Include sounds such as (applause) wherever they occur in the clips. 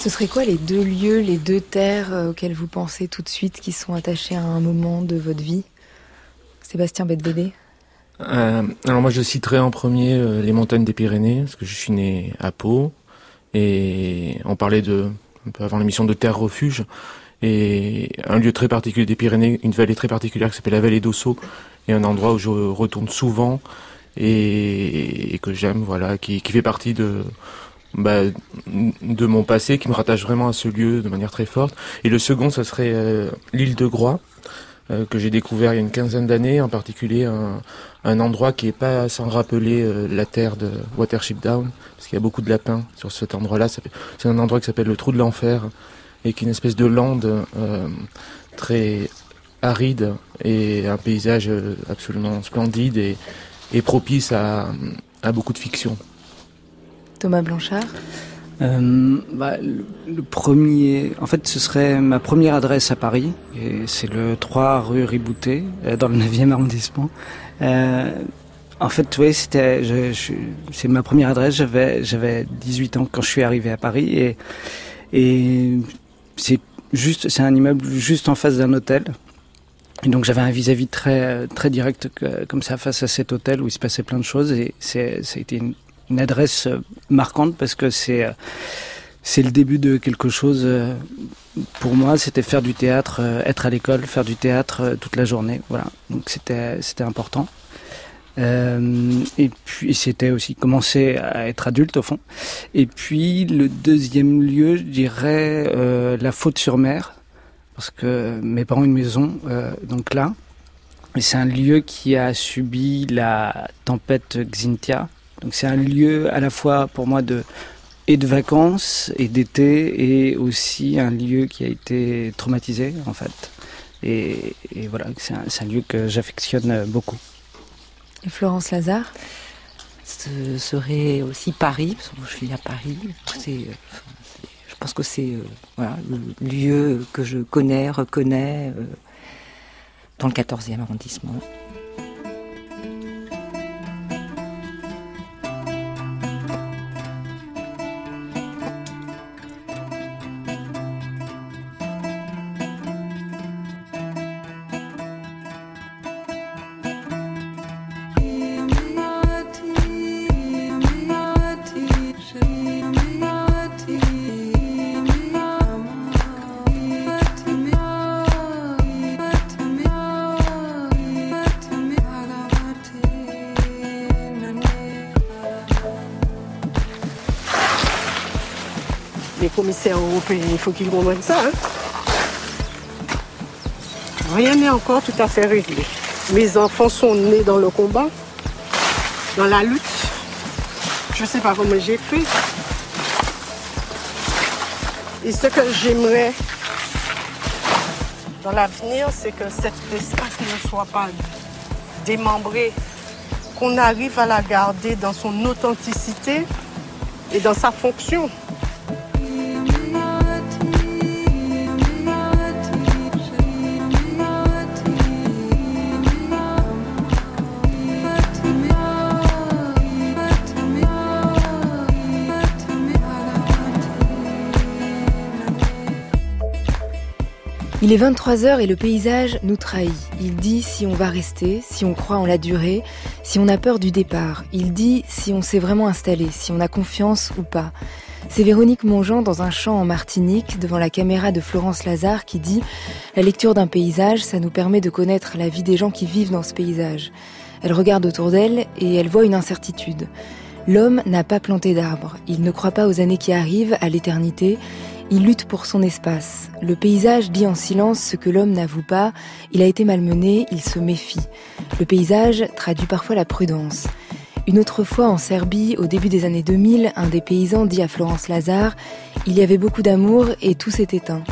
Ce serait quoi les deux lieux, les deux terres euh, auxquelles vous pensez tout de suite qui sont attachés à un moment de votre vie? Sébastien Bedvedé euh, Alors moi je citerai en premier euh, les montagnes des Pyrénées, parce que je suis né à Pau, et on parlait de, un peu avant l'émission de terre refuge, et un lieu très particulier des Pyrénées, une vallée très particulière qui s'appelle la vallée d'Ossau, et un endroit où je retourne souvent et, que j'aime, voilà, qui fait partie de bah, de mon passé qui me rattache vraiment à ce lieu de manière très forte. Et le second, ça serait euh, l'île de Groix, euh, que j'ai découvert il y a une quinzaine d'années, en particulier un, un, endroit qui est pas sans rappeler euh, la terre de Watership Down, parce qu'il y a beaucoup de lapins sur cet endroit-là. C'est un endroit qui s'appelle le Trou de l'Enfer, et qui est une espèce de lande très aride et un paysage absolument splendide et, et propice à, à beaucoup de fiction. Thomas Blanchard euh, bah, le, premier, en fait, ce serait ma première adresse à Paris, et c'est le 3 rue Ribouté, euh, dans le 9e arrondissement. Euh, en fait, vois, c'était, c'est ma première adresse. J'avais, j'avais 18 ans quand je suis arrivé à Paris, et c'est juste, c'est un immeuble juste en face d'un hôtel. Et donc j'avais un vis-à-vis très très direct comme ça face à cet hôtel où il se passait plein de choses et c'est ça a été une, une adresse euh, marquante parce que c'est euh, c'est le début de quelque chose. Euh, pour moi, c'était faire du théâtre, être à l'école, faire du théâtre toute la journée. Voilà, donc c'était c'était important. et puis c'était aussi commencer à être adulte au fond. Et puis le deuxième lieu, je dirais la faute sur mer, parce que mes parents ont une maison donc là. Et c'est un lieu qui a subi la tempête Xintia, donc c'est un lieu à la fois pour moi de et de vacances et d'été et aussi un lieu qui a été traumatisé en fait. Et, voilà, c'est un, lieu que j'affectionne beaucoup. Et Florence Lazare? Ce serait aussi Paris, parce que je suis à Paris. je pense que c'est euh, le lieu que je connais, reconnais euh, dans le 14e arrondissement. Il faut qu'ils comprennent ça. Hein. Rien n'est encore tout à fait réglé. Mes enfants sont nés dans le combat, dans la lutte. Je ne sais pas comment j'ai fait. Et ce que j'aimerais dans l'avenir, c'est que cet espace ne soit pas démembré, qu'on arrive à la garder dans son authenticité et dans sa fonction. Il est 23h et le paysage nous trahit. Il dit si on va rester, si on croit en la durée, si on a peur du départ. Il dit si on s'est vraiment installé, si on a confiance ou pas. C'est Véronique Mongeant dans un champ en Martinique devant la caméra de Florence Lazare qui dit La lecture d'un paysage, ça nous permet de connaître la vie des gens qui vivent dans ce paysage. Elle regarde autour d'elle et elle voit une incertitude. L'homme n'a pas planté d'arbres. Il ne croit pas aux années qui arrivent, à l'éternité. Il lutte pour son espace. Le paysage dit en silence ce que l'homme n'avoue pas. Il a été malmené, il se méfie. Le paysage traduit parfois la prudence. Une autre fois en Serbie, au début des années 2000, un des paysans dit à Florence Lazare Il y avait beaucoup d'amour et tout s'est éteint.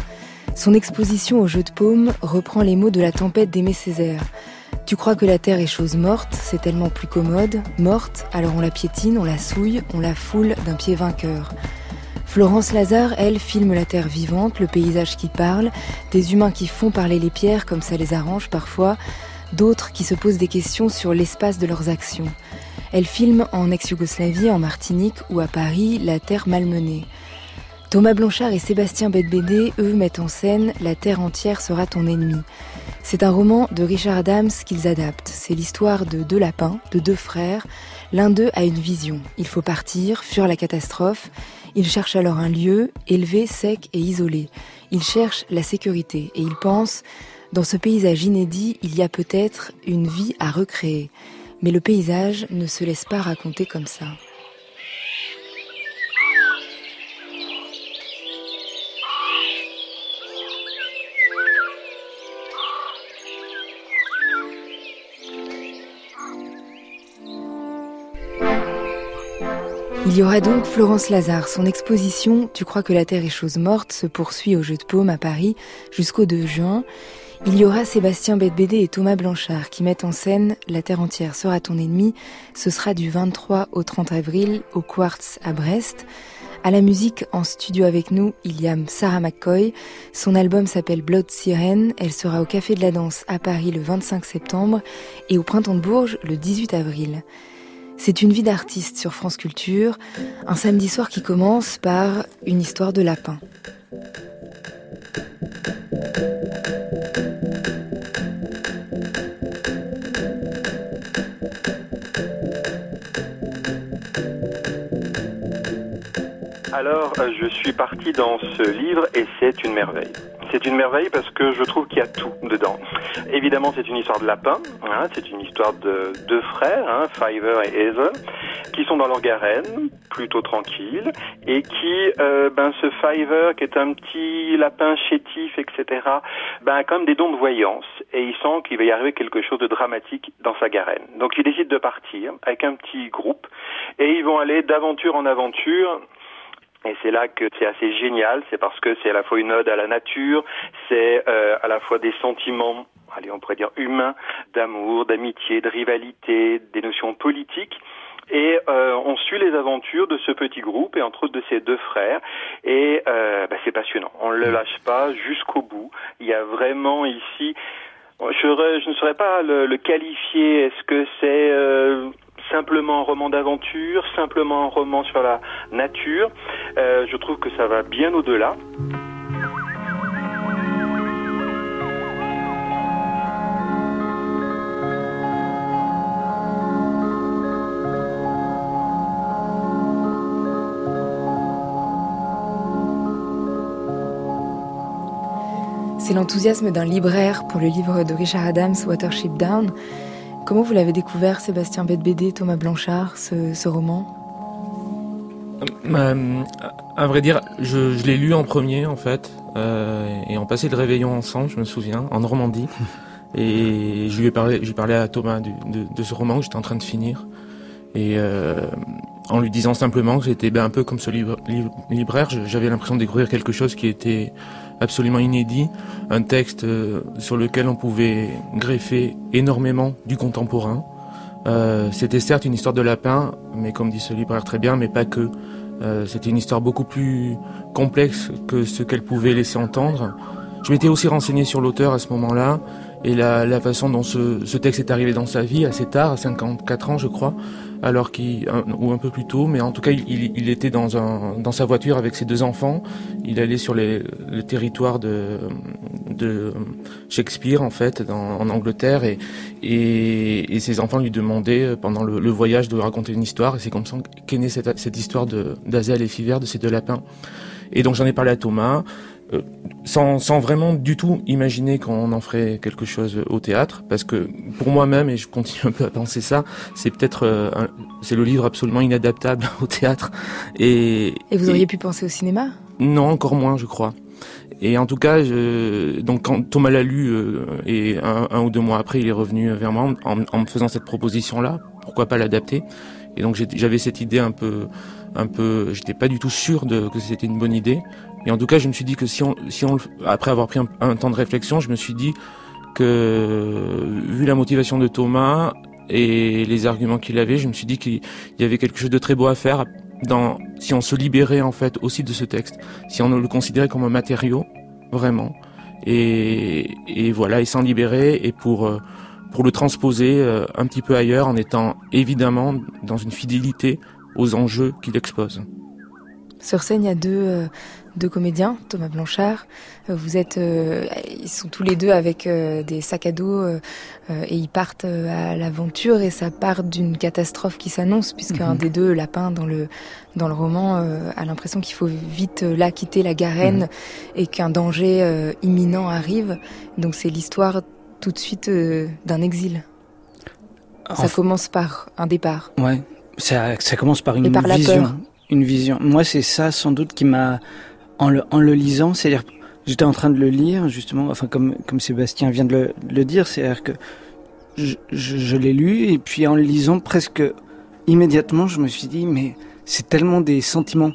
Son exposition au jeu de paume reprend les mots de la tempête d'Aimé Césaire. Tu crois que la terre est chose morte, c'est tellement plus commode. Morte, alors on la piétine, on la souille, on la foule d'un pied vainqueur. Florence Lazare, elle, filme la terre vivante, le paysage qui parle, des humains qui font parler les pierres comme ça les arrange parfois, d'autres qui se posent des questions sur l'espace de leurs actions. Elle filme en ex-Yougoslavie, en Martinique ou à Paris la terre malmenée. Thomas Blanchard et Sébastien Bedbédé, eux, mettent en scène La Terre entière sera ton ennemi. C'est un roman de Richard Adams qu'ils adaptent. C'est l'histoire de deux lapins, de deux frères. L'un d'eux a une vision. Il faut partir, fuir la catastrophe. Il cherche alors un lieu, élevé, sec et isolé. Il cherche la sécurité et il pense, dans ce paysage inédit, il y a peut-être une vie à recréer. Mais le paysage ne se laisse pas raconter comme ça. Il y aura donc Florence Lazare. Son exposition Tu crois que la Terre est chose morte se poursuit au Jeu de Paume à Paris jusqu'au 2 juin. Il y aura Sébastien Bedbédé et Thomas Blanchard qui mettent en scène La Terre entière sera ton ennemi. Ce sera du 23 au 30 avril au Quartz à Brest. À la musique, en studio avec nous, il y a Sarah McCoy. Son album s'appelle Blood Siren. Elle sera au Café de la Danse à Paris le 25 septembre et au Printemps de Bourges le 18 avril. C'est une vie d'artiste sur France Culture, un samedi soir qui commence par une histoire de lapin. Alors, euh, je suis parti dans ce livre et c'est une merveille. C'est une merveille parce que je trouve qu'il y a tout dedans. Évidemment, c'est une histoire de lapin. Hein, c'est une histoire de deux frères, hein, Fiver et Hazel, qui sont dans leur garenne, plutôt tranquille, et qui, euh, ben, ce Fiver, qui est un petit lapin chétif, etc., ben, a quand même des dons de voyance, et il sent qu'il va y arriver quelque chose de dramatique dans sa garenne. Donc, il décide de partir avec un petit groupe, et ils vont aller d'aventure en aventure et c'est là que c'est assez génial, c'est parce que c'est à la fois une ode à la nature, c'est euh, à la fois des sentiments, allez, on pourrait dire humains, d'amour, d'amitié, de rivalité, des notions politiques. Et euh, on suit les aventures de ce petit groupe et entre autres de ses deux frères. Et euh, bah, c'est passionnant. On ne le lâche pas jusqu'au bout. Il y a vraiment ici, je, ne saurais pas le, le qualifier. Est-ce que c'est euh, simplement un roman d'aventure, simplement un roman sur la nature. Euh, je trouve que ça va bien au-delà. C'est l'enthousiasme d'un libraire pour le livre de Richard Adams, Watership Down. Comment vous l'avez découvert, Sébastien Bedbédé, Thomas Blanchard, ce, roman? Euh, euh, À vrai dire, je, l'ai lu en premier, en fait, euh, et on passait le réveillon ensemble, je me souviens, en Normandie. (laughs) Et je lui ai parlé, j'ai parlé à Thomas de, de, ce roman que j'étais en train de finir. Et en lui disant simplement que j'étais ben, un peu comme ce libraire, j'avais l'impression de découvrir quelque chose qui était absolument inédit, un texte euh, sur lequel on pouvait greffer énormément du contemporain. Euh, c'était certes une histoire de lapin, mais comme dit ce libraire très bien, mais pas que. Euh, c'était une histoire beaucoup plus complexe que ce qu'elle pouvait laisser entendre. Je m'étais aussi renseigné sur l'auteur à ce moment-là et la, la façon dont ce, ce, texte est arrivé dans sa vie assez tard, à 54 ans je crois alors qu'il ou un peu plus tôt, mais en tout cas il, il, était dans un dans sa voiture avec ses deux enfants. Il allait sur les, le territoire de de Shakespeare en fait dans, en Angleterre et, et, et ses enfants lui demandaient pendant le, le, voyage de raconter une histoire et c'est comme ça qu'est née cette, cette histoire de d'Azel et Fiver de ces deux lapins. Et donc j'en ai parlé à Thomas. Euh, sans, sans, vraiment du tout imaginer qu'on en ferait quelque chose au théâtre, parce que pour moi-même, et je continue un peu à penser ça, c'est peut-être euh, c'est le livre absolument inadaptable (laughs) au théâtre. Et, et vous auriez pu penser au cinéma? Non, encore moins, je crois. Et en tout cas, je, donc quand Thomas l'a lu euh, et un, un, ou deux mois après, il est revenu vers moi en, en me faisant cette proposition-là. Pourquoi pas l'adapter? Et donc j'avais cette idée un peu, un peu, j'étais pas du tout sûr de que c'était une bonne idée. Et en tout cas, je me suis dit que si on, si après avoir pris un, temps de réflexion, je me suis dit que, vu la motivation de Thomas et les arguments qu'il avait, je me suis dit qu'il y avait quelque chose de très beau à faire dans, si on se libérait en fait aussi de ce texte, si on le considérait comme un matériau, vraiment, et, voilà, et s'en libérer et pour, euh, pour le transposer euh, un petit peu ailleurs en étant évidemment dans une fidélité aux enjeux qu'il expose. Sur scène, il y a deux, deux comédiens, Thomas Blanchard. Vous êtes, ils sont tous les deux avec des sacs à dos et ils partent à l'aventure et ça part d'une catastrophe qui s'annonce puisque un mhm. des deux, Lapin, dans le dans le roman, a l'impression qu'il faut vite là quitter la Garenne mhm. et qu'un danger imminent arrive. Donc c'est l'histoire tout de suite d'un exil. Ça commence par un départ. Ouais, ça, ça commence par une vision. Une vision. Moi, c'est ça sans doute qui m'a, en le, en le lisant, c'est-à-dire, j'étais en train de le lire justement, enfin comme comme Sébastien vient de le, le dire, c'est-à-dire que je, je, je l'ai lu et puis en le lisant presque immédiatement, je me suis dit mais c'est tellement des sentiments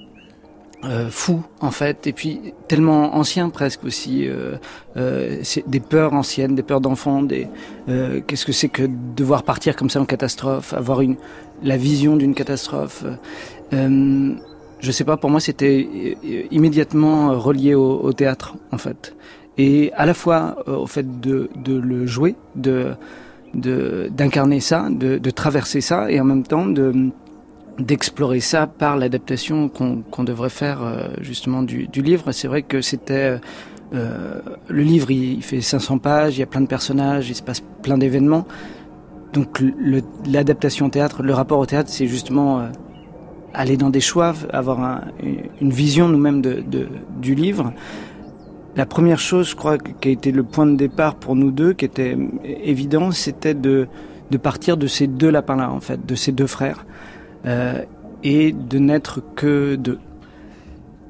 euh, fou en fait, et puis tellement ancien presque aussi. Euh, euh, c'est des peurs anciennes, des peurs d'enfants. Des euh, qu'est-ce que c'est que devoir partir comme ça en catastrophe, avoir une la vision d'une catastrophe. Euh, je sais pas, pour moi c'était immédiatement relié au, théâtre en fait, et à la fois au fait de, le jouer, d'incarner ça, de, traverser ça, et en même temps de d'explorer ça par l'adaptation qu'on devrait faire euh, justement du, du livre. C'est vrai que c'était euh, le livre, il, fait 500 pages, il y a plein de personnages, il se passe plein d'événements. Donc l'adaptation au théâtre, le rapport au théâtre, c'est justement euh, aller dans des choix, avoir un, une vision nous-mêmes de, du livre. La première chose, je crois, qui a été le point de départ pour nous deux, qui était évident, c'était de, de partir de ces deux lapins-là, en fait, de ces deux frères euh, et de n'être que deux.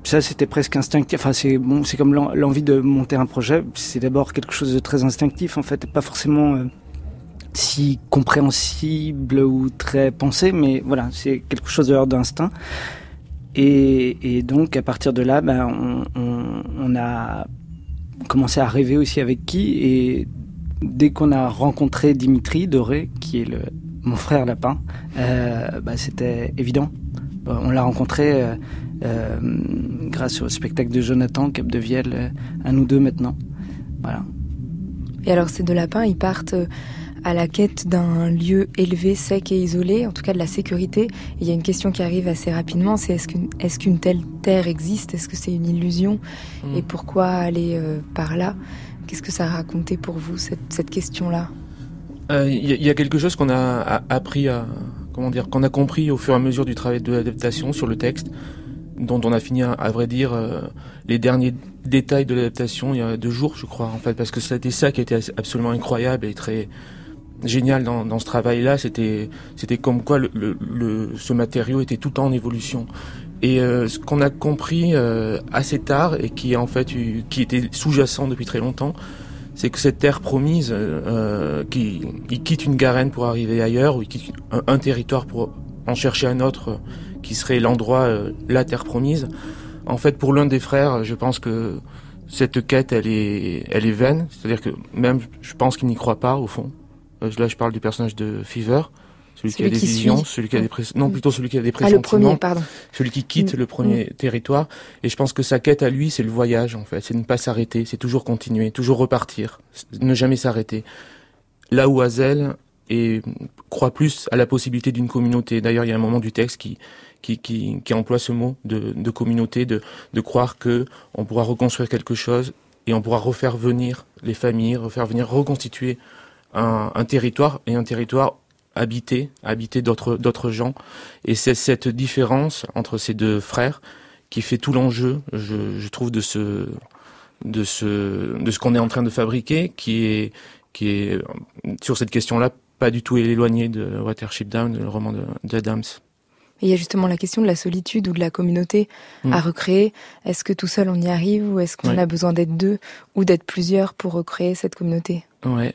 Ça, c'était presque instinctif. Enfin, c'est bon, c'est comme l'envie de monter un projet. C'est d'abord quelque chose de très instinctif, en fait, pas forcément euh, si compréhensible ou très pensé, mais voilà, c'est quelque chose de l'ordre d'instinct. Et, donc, à partir de là, ben, on, a commencé à rêver aussi avec qui. Et dès qu'on a rencontré Dimitri Doré, qui est mon frère Lapin, euh, bah, c'était évident. On l'a rencontré euh, euh, grâce au spectacle de Jonathan Cap de Vielle, à nous deux maintenant. Voilà. Et alors ces deux lapins, ils partent à la quête d'un lieu élevé, sec et isolé, en tout cas de la sécurité. il y a une question qui arrive assez rapidement, c'est est-ce qu'une est telle terre existe? Est-ce que c'est une illusion? Mmh. Et pourquoi aller par là? Qu'est-ce que ça a raconté pour vous, cette, cette question-là? Il euh, y, a quelque chose qu'on a appris à comment dire qu'on a compris au fur et à mesure du travail de l'adaptation sur le texte dont on a fini à, vrai dire euh, les derniers détails de l'adaptation il y a deux jours je crois en fait parce que c'était ça qui était absolument incroyable et très génial dans, dans ce travail là c'était c'était comme quoi le, le, ce matériau était tout en évolution et euh, ce qu'on a compris assez tard et qui en fait qui était sous-jacent depuis très longtemps c'est que cette terre promise, euh, qui, quitte une garenne pour arriver ailleurs, ou qui quitte un, territoire pour en chercher un autre, qui serait l'endroit, euh, la terre promise. En fait, pour l'un des frères, je pense que cette quête, elle est, elle est vaine. C'est-à-dire que même, je pense qu'il n'y croit pas au fond. Euh, là, je parle du personnage de Fever celui, qui a des visions, celui qui a des non plutôt celui qui a des pressentiments, ah, le premier, pardon. celui qui quitte mm. le premier mm. territoire. Et je pense que sa quête à lui, c'est le voyage en fait, c'est ne pas s'arrêter, c'est toujours continuer, toujours repartir, ne jamais s'arrêter. Là où Hazel et croit plus à la possibilité d'une communauté. D'ailleurs, il y a un moment du texte qui qui, qui, qui emploie ce mot de, de communauté, de, de croire que on pourra reconstruire quelque chose et on pourra refaire venir les familles, refaire venir reconstituer un, un territoire et un territoire habiter, habiter d'autres d'autres gens. Et c'est cette différence entre ces deux frères qui fait tout l'enjeu, je, je, trouve, de ce de ce de ce qu'on est en train de fabriquer, qui est qui est sur cette question-là pas du tout éloigné de Watership Down, le roman d'Adams. Il y a justement la question de la solitude ou de la communauté à mm. recréer. Est-ce que tout seul on y arrive ou est-ce qu'on a besoin d'être deux ou d'être plusieurs pour recréer cette communauté? Ouais,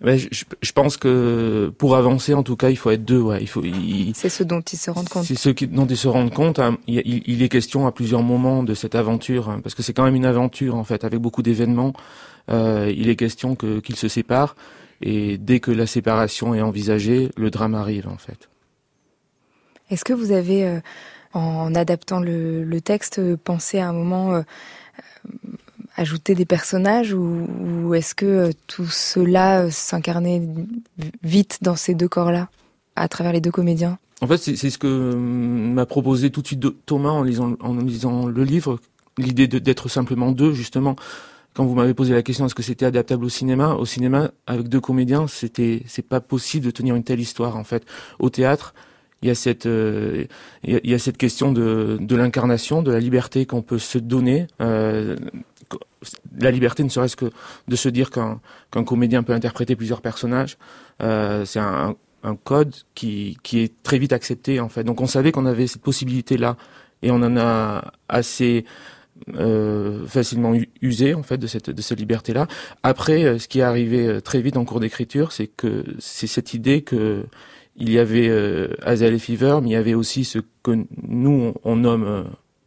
mais je, je, pense que pour avancer, en tout cas, il faut être deux. Ouais, il faut. C'est ce dont ils se rendent compte. C'est ce qui, dont ils se rendent compte. Hein. Il, il, est question à plusieurs moments de cette aventure, hein, parce que c'est quand même une aventure en fait, avec beaucoup d'événements. Euh, il est question que qu'ils se séparent, et dès que la séparation est envisagée, le drame arrive en fait. Est-ce que vous avez, euh, en adaptant le, texte, pensé à un moment euh, ajouter des personnages ou, est-ce que euh, tout cela s'incarnait vite dans ces deux corps-là, à travers les deux comédiens? En fait, c'est ce que m'a proposé tout de suite Thomas en lisant, en lisant le livre, l'idée d'être simplement deux, justement. Quand vous m'avez posé la question est-ce que c'était adaptable au cinéma, au cinéma avec deux comédiens, c'était c'est pas possible de tenir une telle histoire en fait. Au théâtre, il y a cette il, y a, cette question de, de l'incarnation, de la liberté qu'on peut se donner. Euh, la liberté ne serait-ce que de se dire qu'un qu'un comédien peut interpréter plusieurs personnages. Euh, c'est un, un code qui, qui est très vite accepté en fait. Donc on savait qu'on avait cette possibilité là et on en a assez euh, facilement usé en fait de cette de cette liberté là. Après, euh, ce qui est arrivé euh, très vite en cours d'écriture, c'est que c'est cette idée que il y avait euh, Azel et Fever, mais il y avait aussi ce que nous on, nomme euh,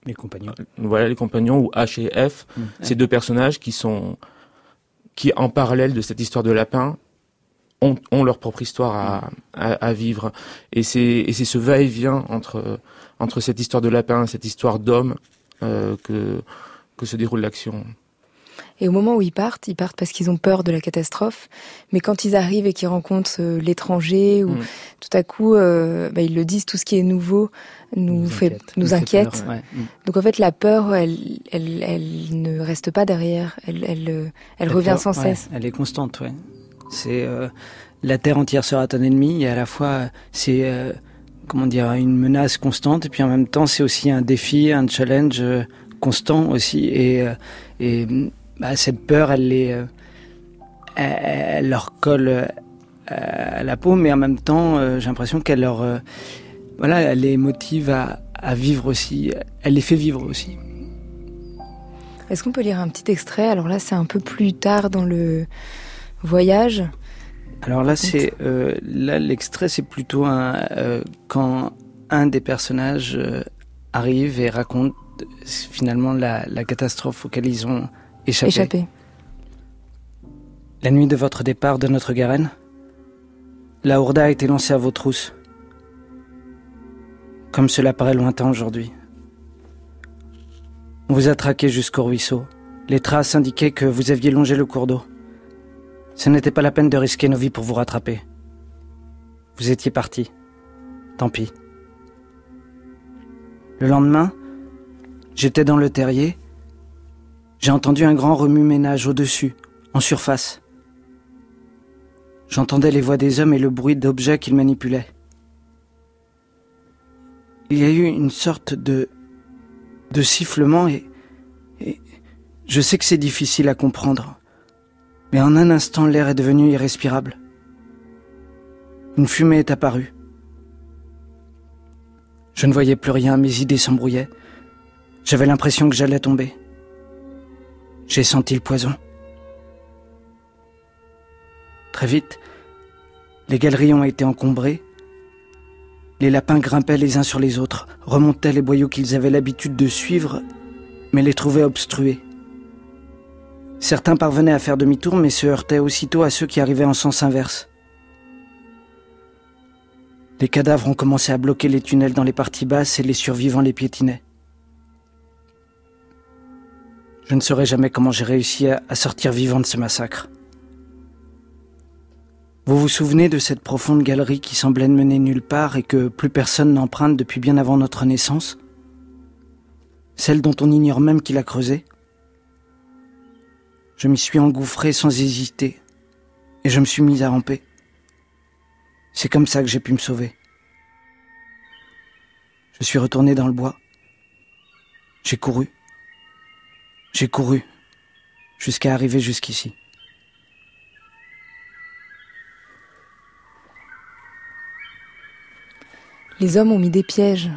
les compagnons. Voilà les compagnons ou H et F, mmh. ces deux personnages qui sont qui en parallèle de cette histoire de lapin ont, leur propre histoire à, vivre. Et c'est ce va-et-vient entre, entre cette histoire de lapin, cette histoire d'homme euh, que, que se déroule l'action. Et au moment où ils partent, ils partent parce qu'ils ont peur de la catastrophe. Mais quand ils arrivent et qu'ils rencontrent euh, l'étranger, ou mm. tout à coup, euh, bah, ils le disent, tout ce qui est nouveau nous, fait, inquiète. nous inquiète. Mm. Donc en fait, la peur, elle, elle, elle ne reste pas derrière. Elle, elle, elle, revient sans cesse. Elle est constante, ouais. C'est euh, la terre entière sera ton ennemi et à la fois c'est euh, comment dire une menace constante et puis en même temps c'est aussi un défi, un challenge euh, constant aussi et, et bah, cette peur elle les elle, leur colle à la peau mais en même temps j'ai l'impression qu'elle leur voilà elle les motive à, à vivre aussi elle les fait vivre aussi. Est-ce qu'on peut lire un petit extrait? Alors là, c'est un peu plus tard dans le, voyage. Alors là, c'est euh, là l'extrait, c'est plutôt un, euh, quand un des personnages euh, arrive et raconte finalement la, la, catastrophe auquel ils ont échappé. échappé. La nuit de votre départ de notre Garenne, la Hourda a été lancée à vos trousses. Comme cela paraît lointain aujourd'hui. On vous a traqué jusqu'au ruisseau. Les traces indiquaient que vous aviez longé le cours d'eau. Ce n'était pas la peine de risquer nos vies pour vous rattraper. Vous étiez parti. Tant pis. Le lendemain, j'étais dans le terrier. J'ai entendu un grand remue-ménage au-dessus, en surface. J'entendais les voix des hommes et le bruit d'objets qu'ils manipulaient. Il y a eu une sorte de de sifflement et, et je sais que c'est difficile à comprendre. Mais en un instant, l'air est devenu irrespirable. Une fumée est apparue. Je ne voyais plus rien, mes idées s'embrouillaient. J'avais l'impression que j'allais tomber. J'ai senti le poison. Très vite, les galeries ont été encombrées. Les lapins grimpaient les uns sur les autres, remontaient les boyaux qu'ils avaient l'habitude de suivre, mais les trouvaient obstrués. Certains parvenaient à faire demi-tour, mais se heurtaient aussitôt à ceux qui arrivaient en sens inverse. Les cadavres ont commencé à bloquer les tunnels dans les parties basses et les survivants les piétinaient. Je ne saurais jamais comment j'ai réussi à sortir vivant de ce massacre. Vous vous souvenez de cette profonde galerie qui semblait ne mener nulle part et que plus personne n'emprunte depuis bien avant notre naissance? Celle dont on ignore même qui l'a creusée je m'y suis engouffré sans hésiter et je me suis mis à ramper. C'est comme ça que j'ai pu me sauver. Je suis retourné dans le bois. J'ai couru. J'ai couru jusqu'à arriver jusqu'ici. Les hommes ont mis des pièges,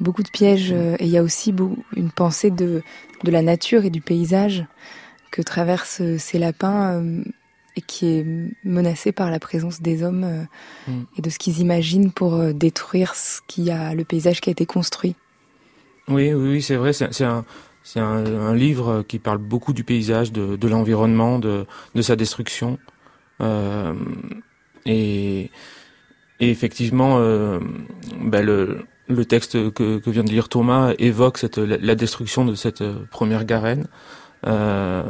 beaucoup de pièges, euh, et il y a aussi une pensée de, de la nature et du paysage que traversent euh, ces lapins euh, et qui est menacé par la présence des hommes mm. et de ce qu'ils imaginent pour détruire ce qui a le paysage qui a été construit. Oui, oui, c'est vrai. C'est un, c'est un, livre qui parle beaucoup du paysage, de, de l'environnement, de, de, sa destruction. Euh, et, et, effectivement, euh, ben le, le texte que, que, vient de lire Thomas évoque cette, la, destruction de cette première garenne. Euh,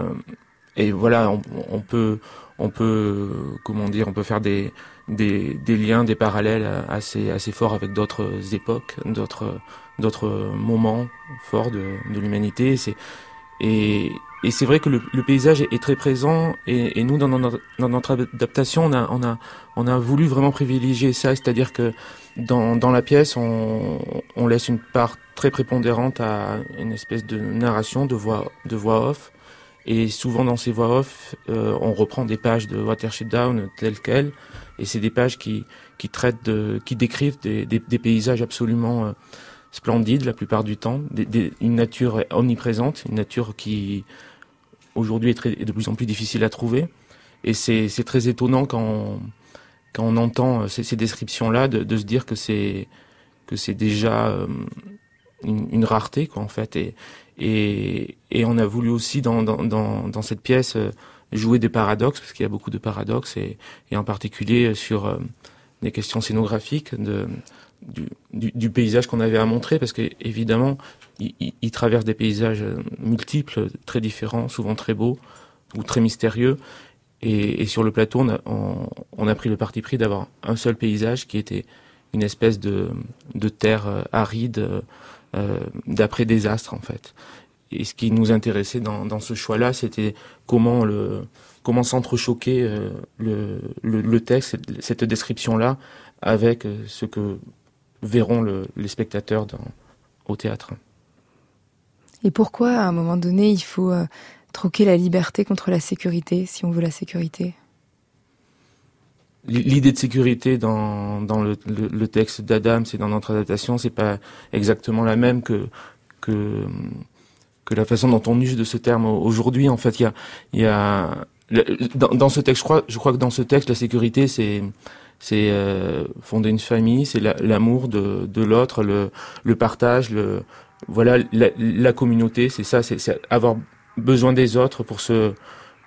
et voilà, on, on, peut, on peut, comment dire, on peut faire des, des, des liens, des parallèles assez, assez forts avec d'autres époques, d'autres, d'autres moments forts de, de l'humanité. Et, et c'est vrai que le, le, paysage est, très présent et, et nous dans notre, dans notre, adaptation on a, on a, on a voulu vraiment privilégier ça, c'est-à-dire que dans, dans la pièce on, on laisse une part très prépondérante à une espèce de narration, de voix, de voix off. Et souvent dans ces voix off, euh, on reprend des pages de Watershed Down telles quelles, et c'est des pages qui, qui traitent de, qui décrivent des, des, des paysages absolument euh, splendides la plupart du temps, des, une nature omniprésente, une nature qui aujourd'hui est, est, de plus en plus difficile à trouver. Et c'est très étonnant quand on, quand on entend ces, ces descriptions-là de, de, se dire que c'est que c'est déjà euh, une, une, rareté quoi en fait et, et, et on a voulu aussi dans, dans, dans, dans cette pièce euh, jouer des paradoxes parce qu'il y a beaucoup de paradoxes et, et en particulier sur euh, des questions scénographiques de, du, paysage qu'on avait à montrer parce que évidemment il, il, il, traverse des paysages multiples très différents souvent très beaux ou très mystérieux et, sur le plateau on a, pris le parti pris d'avoir un seul paysage qui était une espèce de, terre euh, aride euh, d'après désastre en fait. Et ce qui nous intéressait dans, ce choix-là, c'était comment le comment s'entrechoquer euh, le, texte, cette description-là, avec euh, ce que verront le, les spectateurs dans, au théâtre. Et pourquoi, à un moment donné, il faut euh, troquer la liberté contre la sécurité, si on veut la sécurité? L'idée de sécurité dans, dans le, le, le texte d'Adam, c'est dans notre adaptation, c'est pas exactement la même que, que, que la façon dont on use de ce terme aujourd'hui. En fait, il y a, il y a dans, dans, ce texte, je crois, je crois que dans ce texte, la sécurité, c'est c'est euh, fonder une famille, c'est l'amour la, de, de l'autre, le, le partage, le voilà la, la communauté, c'est ça, c'est avoir besoin des autres pour se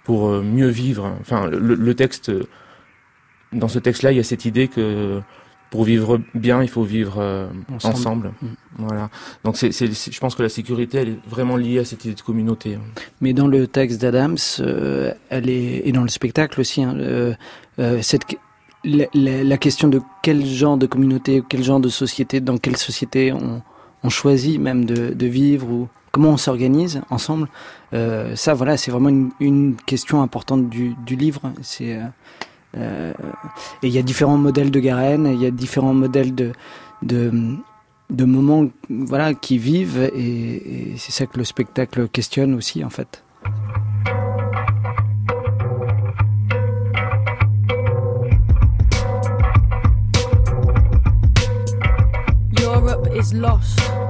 pour euh, mieux vivre. Enfin, le, le texte dans ce texte-là, il y a cette idée que pour vivre bien, il faut vivre euh, ensemble. ensemble. Mmh. Voilà. Donc c'est, je pense que la sécurité, elle est vraiment liée à cette idée de communauté. Mais dans le texte d'Adams, euh, elle est et dans le spectacle aussi, hein, euh, cette la, question de quel genre de communauté, quel genre de société, dans quelle société on, choisit même de, vivre ou comment on s'organise ensemble. Euh, ça, voilà, c'est vraiment une, question importante du, livre. C'est euh, et il y a différents modèles de Garenne, il y a différents modèles de moments voilà, qui vivent, et, et c'est ça que le spectacle questionne aussi, en fait. Is lost.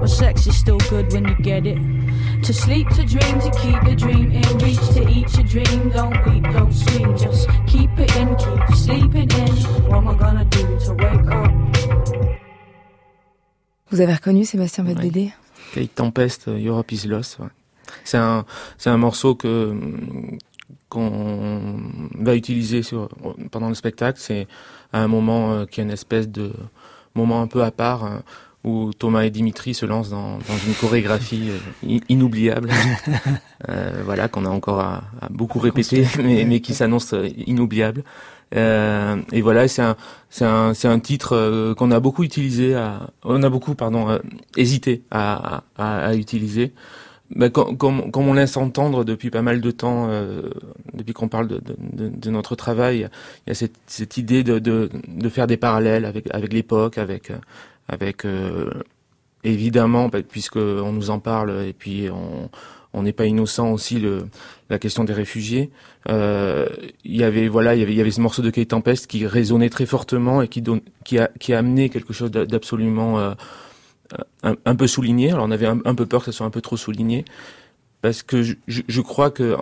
But sex is still good when you get it. To sleep, to dream, to keep the dream in reach, to eat your dream. Don't weep, don't scream, just keep it in, keep sleeping in. What am I gonna do to wake up? Vous avez reconnu Sébastien Vedbédé ouais. Tempest, Europe is Lost. Ouais. C'est un, c'est un morceau que qu'on va utiliser sur, pendant le spectacle. C'est un moment euh, qui est une espèce de moment un peu à part. Hein, où Thomas et Dimitri se lancent dans, dans une chorégraphie euh, inoubliable, (laughs) euh, voilà qu'on a encore à, à beaucoup répéter, mais, mais qui s'annonce euh, inoubliable. Euh, et voilà, c'est un, c'est un, c'est un titre euh, qu'on a beaucoup utilisé, à, on a beaucoup, pardon, hésité à, à, à utiliser. bah, comme, comme, comme, on laisse entendre depuis pas mal de temps, euh, depuis qu'on parle de, de, de, notre travail, il y a cette, cette idée de, de, de, faire des parallèles avec, avec l'époque, avec, avec euh, évidemment, bah, puisque on nous en parle, et puis on on n'est pas innocent aussi le, la question des réfugiés. Euh, il y avait voilà, il y avait, il y avait ce morceau de Kate Tempest qui résonnait très fortement et qui, donne, qui, a, qui a amené quelque chose d'absolument euh, un, peu souligné. Alors on avait un, peu peur que ça soit un peu trop souligné parce que je, crois que,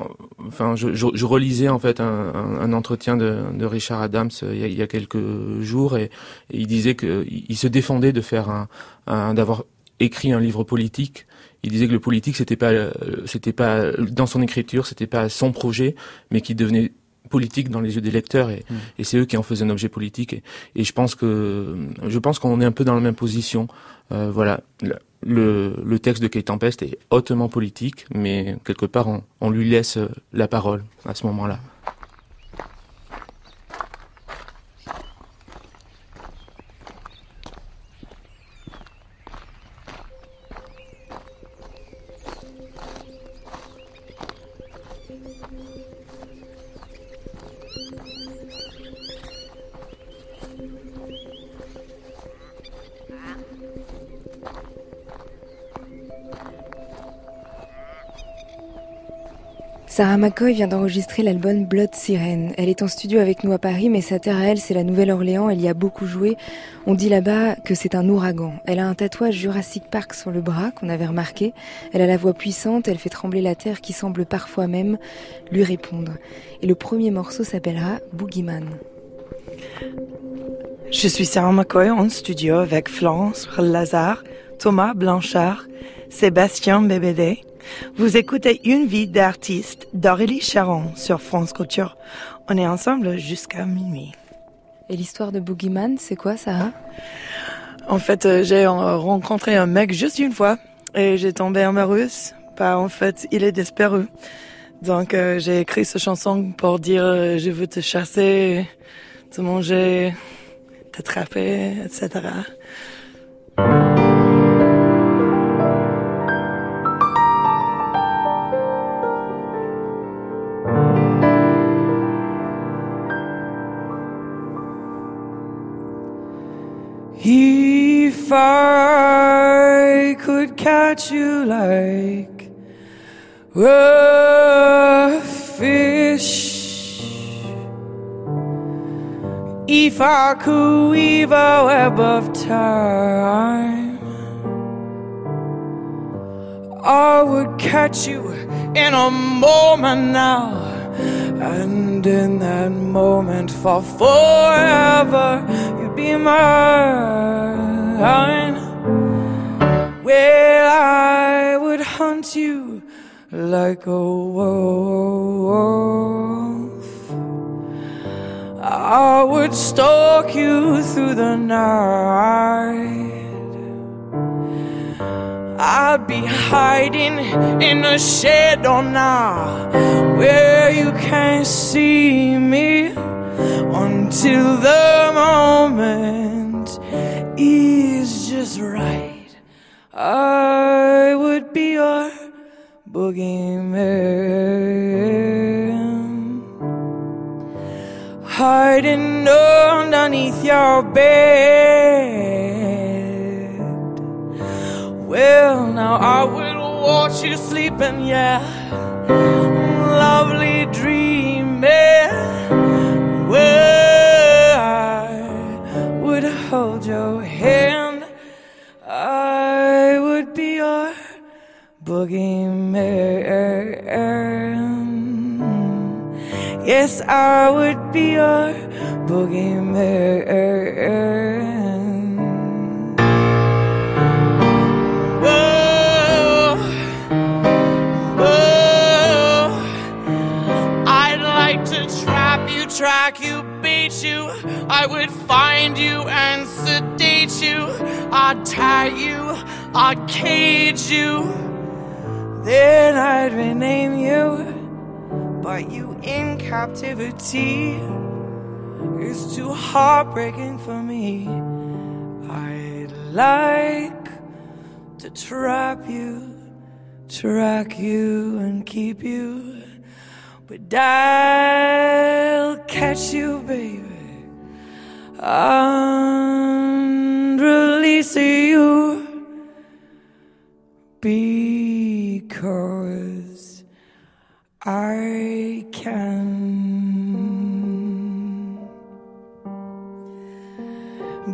enfin, je, relisais en fait un, un entretien de, Richard Adams euh, il y, a, il y a quelques jours et, il disait que il se défendait de faire un, d'avoir écrit un livre politique. Il disait que le politique c'était pas c'était pas dans son écriture, c'était pas son projet, mais qui devenait politique dans les yeux des lecteurs et, mm. et c'est eux qui en faisaient un objet politique. Et, et je pense que je pense qu'on est un peu dans la même position. Euh, voilà. Le, le, texte de Kate Tempest est hautement politique mais quelque part on, on lui laisse la parole à ce moment-là Sarah McCoy vient d'enregistrer l'album Blood Siren. Elle est en studio avec nous à Paris, mais sa terre à elle, c'est la Nouvelle-Orléans. Elle y a beaucoup joué. On dit là-bas que c'est un ouragan. Elle a un tatouage Jurassic Park sur le bras qu'on avait remarqué. Elle a la voix puissante, elle fait trembler la terre qui semble parfois même lui répondre. Et le premier morceau s'appellera Boogeyman. Je suis Sarah McCoy en studio avec Florence Lazare, Thomas Blanchard, Sébastien Bébédé, vous écoutez Une vie d'artiste d'Aurélie Charon sur France Culture. On est ensemble jusqu'à minuit. Et l'histoire de Boogeyman, c'est quoi, Sarah? En fait, euh, j'ai rencontré un mec juste une fois et j'ai tombé amoureuse. Bah, en fait, il est disparu. Donc, euh, j'ai écrit cette chanson pour dire euh, je veux te chasser, te manger, t'attraper, etc. I could catch you like a fish, if I could weave a web of time, I would catch you in a moment now. And in that moment for forever you'd be mine. Well, I would hunt you like a wolf. I would stalk you through the night. I'd be hiding in a shadow now where you can't see me until the moment is just right. I would be your boogeyman, hiding underneath your bed. Well, now I will watch you sleeping, yeah, lovely dreaming where I would hold your hand, I would be your boogeyman. Yes, I would be your boogeyman. Whoa, whoa. I'd like to trap you, track you, beat you. I would find you and sedate you. I'd tie you, I'd cage you. Then I'd rename you. But you in captivity is too heartbreaking for me. I'd like to trap you track you and keep you, but I'll catch you, baby, and release you because I can.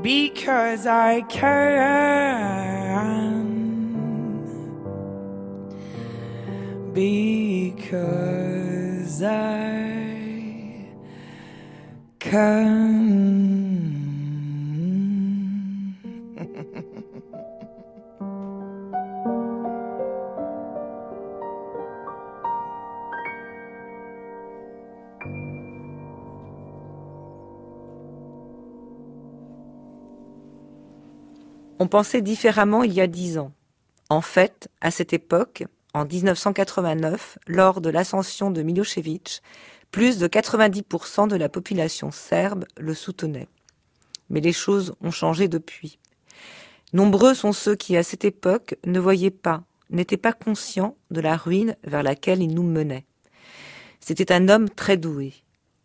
Because I can. Because On pensait différemment il y a dix ans. En fait, à cette époque, en 1989, lors de l'ascension de Milosevic, plus de 90% de la population serbe le soutenait. Mais les choses ont changé depuis. Nombreux sont ceux qui, à cette époque, ne voyaient pas, n'étaient pas conscients de la ruine vers laquelle il nous menait. C'était un homme très doué,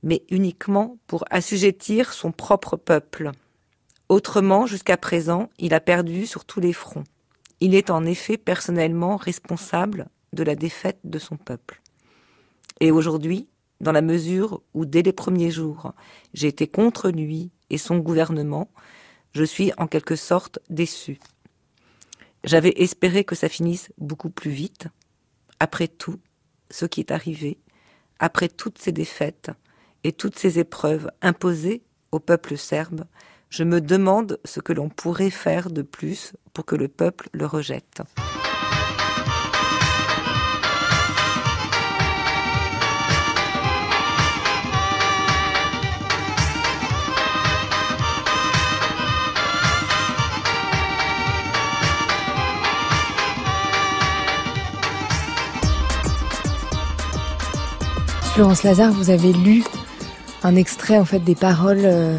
mais uniquement pour assujettir son propre peuple. Autrement, jusqu'à présent, il a perdu sur tous les fronts. Il est en effet personnellement responsable de la défaite de son peuple. Et aujourd'hui, dans la mesure où dès les premiers jours, j'ai été contre lui et son gouvernement, je suis en quelque sorte déçu. J'avais espéré que ça finisse beaucoup plus vite. Après tout, ce qui est arrivé, après toutes ces défaites et toutes ces épreuves imposées au peuple serbe, je me demande ce que l'on pourrait faire de plus pour que le peuple le rejette. Florence Lazare, vous avez lu un extrait en fait des paroles euh,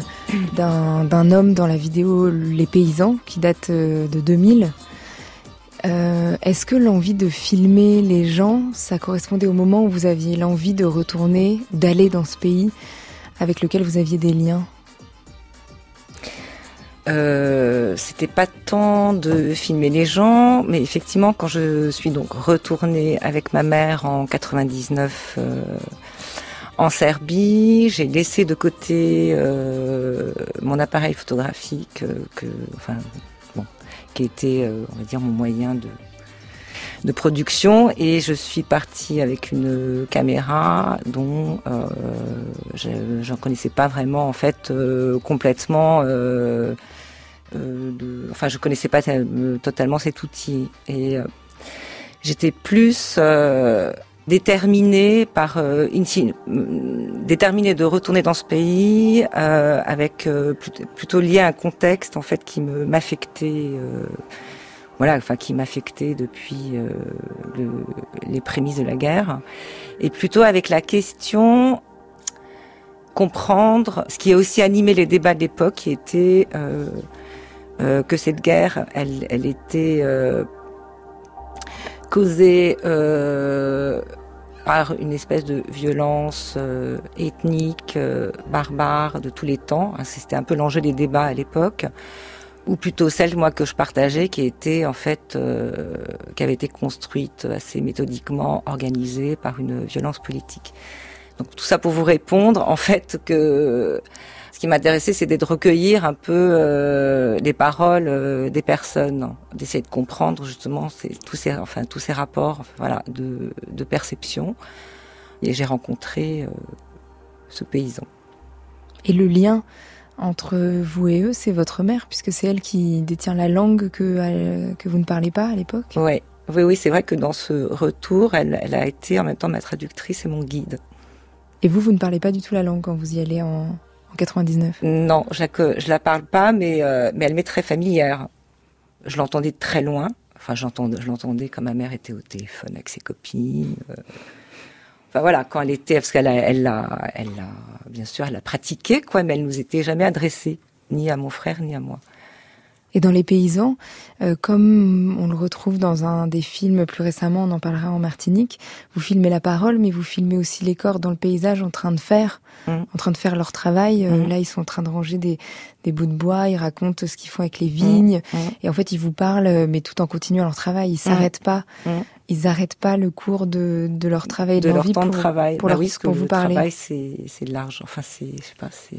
d'un homme dans la vidéo Les paysans qui date euh, de 2000. Euh, Est-ce que l'envie de filmer les gens, ça correspondait au moment où vous aviez l'envie de retourner, d'aller dans ce pays avec lequel vous aviez des liens? Euh, c'était pas tant de filmer les gens, mais effectivement, quand je suis donc retournée avec ma mère en 99 euh, en Serbie, j'ai laissé de côté euh, mon appareil photographique, euh, qui était, euh, on va dire, mon moyen de production. Et je suis partie avec une caméra dont je n'en connaissais pas vraiment en fait complètement enfin je connaissais pas totalement cet outil. Et j'étais plus déterminée par euh, mm, déterminée de retourner dans ce pays euh, avec euh, plutôt, lié à un contexte en fait qui me m'affectait euh, voilà, enfin qui m'affectait depuis euh, le, les prémices de la guerre, et plutôt avec la question comprendre ce qui a aussi animé les débats de l'époque, qui était euh, que cette guerre, elle, elle était causée euh, par une espèce de violence euh, ethnique, euh, barbare de tous les temps. Hein, C'était un peu l'enjeu des débats à l'époque ou plutôt celle moi que je partageais qui était en fait euh, qui avait été construite assez méthodiquement organisée par une violence politique. Donc tout ça pour vous répondre en fait que ce qui m'intéressait c'était de recueillir un peu euh, les paroles euh, des personnes, d'essayer de comprendre justement ces, tous ces enfin tous ces rapports voilà de, de perception et j'ai rencontré euh, ce paysan. Et le lien entre vous et eux, c'est votre mère, puisque c'est elle qui détient la langue que, euh, que vous ne parlez pas à l'époque Ouais. Oui, oui, c'est vrai que dans ce retour, elle, elle a été en même temps ma traductrice et mon guide. Et vous, vous ne parlez pas du tout la langue quand vous y allez en, en 99 Non, je la, je la parle pas, mais, euh, mais elle m'est très familière. Je l'entendais de très loin. Enfin, je l'entendais quand ma mère était au téléphone avec ses copines. euh. Enfin voilà, quand elle était, parce qu'elle a, elle l'a, elle l'a, bien sûr, elle a pratiqué quoi, mais elle nous était jamais adressée, ni à mon frère ni à moi. Et dans Les Paysans, euh, comme on le retrouve dans un des films plus récemment, on en parlera en Martinique, vous filmez la parole, mais vous filmez aussi les corps dans le paysage en train de faire, Mm. en train de faire leur travail. Euh, Mm. Là, ils sont en train de ranger des, des bouts de bois, ils racontent ce qu'ils font avec les vignes. Mm. Et en fait, ils vous parlent, euh, mais tout en continuant leur travail. Ils s'arrêtent pas. Ils arrêtent pas le cours de, de leur travail de, de leur temps pour, de travail. pour, Bah leur- oui, parce que pour vous le parler. travail, c'est c'est large. Enfin, c'est, je sais pas, c'est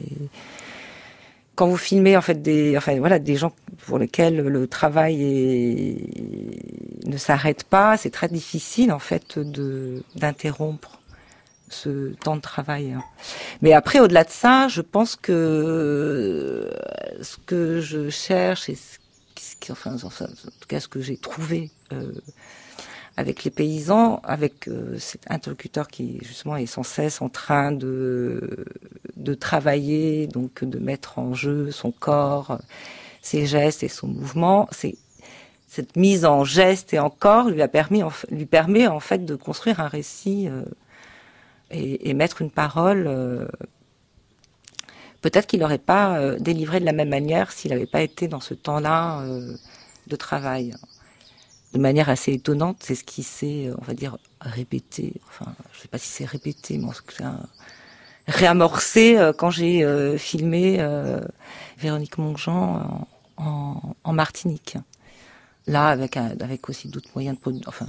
quand vous filmez en fait des, enfin voilà, des gens pour lesquels le travail est... ne s'arrête pas, c'est très difficile en fait de d'interrompre ce temps de travail. Mais après, au-delà de ça, je pense que ce que je cherche et ce enfin, en tout cas, ce que j'ai trouvé euh, avec les paysans, avec euh, cet interlocuteur qui justement est sans cesse en train de de travailler, donc de mettre en jeu son corps, ses gestes et son mouvement, cette mise en geste et en corps lui a permis lui permet en fait de construire un récit euh, et, et mettre une parole. euh, Peut-être qu'il n'aurait pas euh, délivré de la même manière s'il n'avait pas été dans ce temps-là euh, de travail. De manière assez étonnante, c'est ce qui s'est, euh, on va dire, répété. Enfin, je ne sais pas si c'est répété, mais en tout cas, réamorcé euh, quand j'ai euh, filmé Véronique Mongeant en, Martinique. Là, avec, avec aussi d'autres moyens de production. Enfin,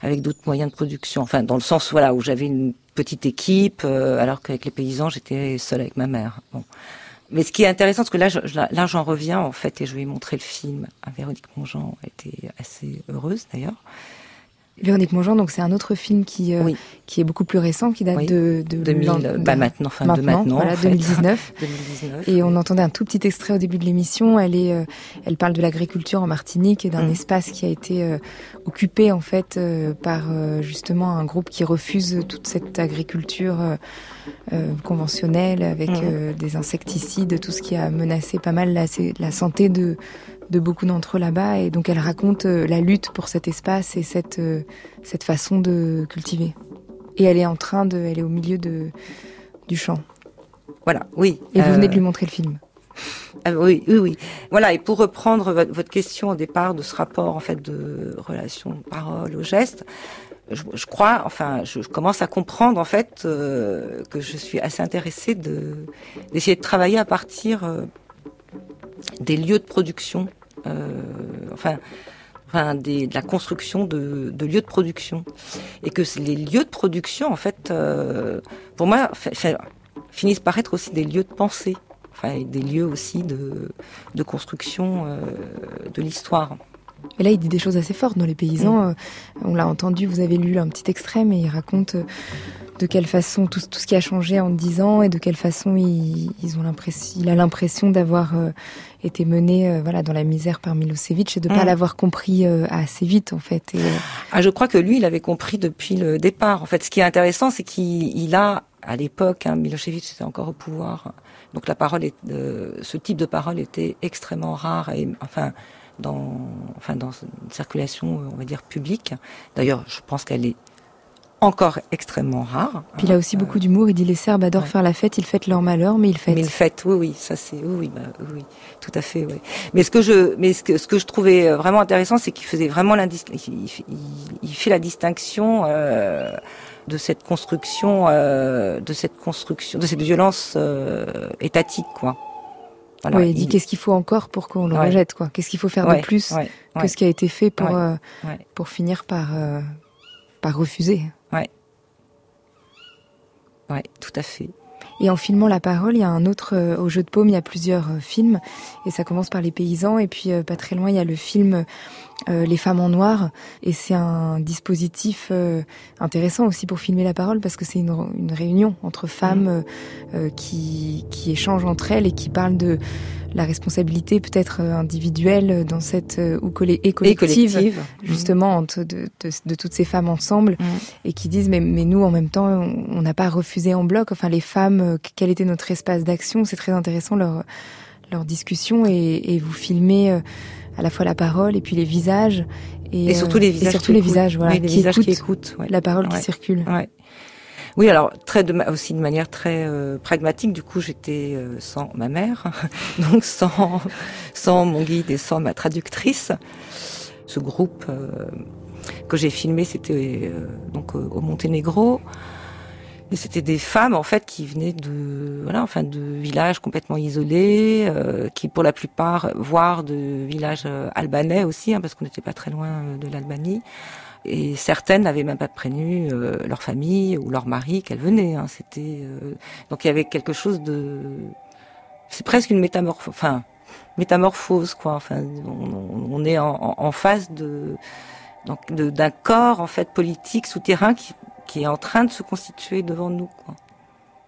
avec d'autres moyens de production. Enfin, dans le sens voilà où j'avais une petite équipe, alors qu'avec les paysans, j'étais seule avec ma mère. Bon. Mais ce qui est intéressant, parce que là, je- là, j'en reviens en fait, et je lui montrer le film à Véronique Mongeant. Elle était assez heureuse d'ailleurs. Véronique Mongeant, donc c'est un autre film qui, euh, Oui. qui est beaucoup plus récent, qui date Oui. de, de 2000, l'an- bah maintenant, enfin de maintenant, voilà, en fait. 2019. 2019. (laughs) Et on entendait un tout petit extrait au début de l'émission. Elle est, euh, elle parle de l'agriculture en Martinique et d'un Mm. espace qui a été euh, occupé en fait euh, par euh, justement un groupe qui refuse toute cette agriculture euh, euh, conventionnelle avec Mm. euh, des insecticides, tout ce qui a menacé pas mal la, la santé de de beaucoup d'entre eux là-bas. Et donc elle raconte euh, la lutte pour cet espace et cette euh, cette façon de cultiver. Et elle est en train de, elle est au milieu de du champ. Voilà, oui. Et vous Euh, venez de lui montrer le film. Ah oui, oui, oui. Voilà, et pour reprendre votre, question au départ de ce rapport en fait de relation parole au geste, je, je crois, enfin, je, je commence à comprendre en fait euh, que je suis assez intéressée de d'essayer de travailler à partir euh, des lieux de production, euh, enfin, enfin des, de la construction de, de lieux de production, et que les lieux de production en fait, euh, pour moi, finissent par être aussi des lieux de pensée enfin, des lieux aussi de, de construction euh, de l'histoire. Et là, il dit des choses assez fortes dans Les Paysans. Euh, on l'a entendu, vous avez lu un petit extrait, mais il raconte euh, de quelle façon tout, tout ce qui a changé en dix ans et de quelle façon il, ils ont l'impression, il a l'impression d'avoir euh, été mené euh, voilà, dans la misère par Milosevic et de ne pas Mm. l'avoir compris euh, assez vite, en fait. Et, Ah, je crois que lui, il avait compris depuis le départ. En fait, ce qui est intéressant, c'est qu'il il a, à l'époque, hein, Milosevic était encore au pouvoir, donc la parole, est, ce type de parole était extrêmement rare et enfin dans, enfin dans une circulation, on va dire publique. D'ailleurs, je pense qu'elle est encore extrêmement rare. puis il a aussi Euh, beaucoup d'humour. Il dit les Serbes adorent ouais. faire la fête, ils fêtent leur malheur, mais ils fêtent. Mais le fait, oui, oui, ça c'est, oui, oui, bah, oui, tout à fait, oui. Mais ce que je, mais ce que, ce que je trouvais euh, vraiment intéressant, c'est qu'il faisait vraiment il, il- il fait la distinction euh, de cette construction, euh, de cette construction, de cette violence euh, étatique, quoi. Voilà, Ouais, il dit qu'est-ce qu'il faut encore pour qu'on le Ouais. rejette, quoi? Qu'est-ce qu'il faut faire ouais, de plus ouais, que ouais, ce qui a été fait pour, Ouais. euh, ouais. pour finir par, euh, par refuser. ouais, tout à fait. Et en filmant la parole, il y a un autre euh, au jeu de paume, il y a plusieurs films et ça commence par les paysans et puis pas très loin il y a le film euh, Les femmes en noir. Et c'est un dispositif euh, intéressant aussi pour filmer la parole parce que c'est une, une réunion entre femmes euh, euh, qui qui échangent entre elles et qui parlent de la responsabilité peut-être euh, individuelle dans cette euh, ou colle- et Et collective. collective. justement entre de, de, de toutes ces femmes ensemble Mhm. et qui disent mais, mais nous en même temps on on n'a pas refusé en bloc. Enfin les femmes euh, quel était notre espace d'action? C'est très intéressant leur leur discussion et, et vous filmez euh, à la fois la parole et puis les visages et, Et surtout euh, les visages. surtout qui les écoutent. visages voilà Oui, les qui visages qui écoutent écoutent. ouais. la parole qui circule Ouais. Oui, alors très de, aussi de manière très euh, pragmatique. Du coup, j'étais euh, sans ma mère, (laughs) donc sans sans mon guide et sans ma traductrice. Ce groupe euh, que j'ai filmé, c'était donc au Monténégro. Et c'était des femmes en fait qui venaient de voilà enfin de villages complètement isolés, qui pour la plupart voire de villages albanais aussi, hein, parce qu'on n'était pas très loin de l'Albanie et certaines n'avaient même pas prévenu euh, leur famille ou leur mari qu'elles venaient. Hein. C'était euh, donc il y avait quelque chose de, c'est presque une métamorphose, enfin métamorphose quoi. Enfin, on, est en, en, face de donc d'un corps en fait politique souterrain qui, qui est en train de se constituer devant nous. Quoi.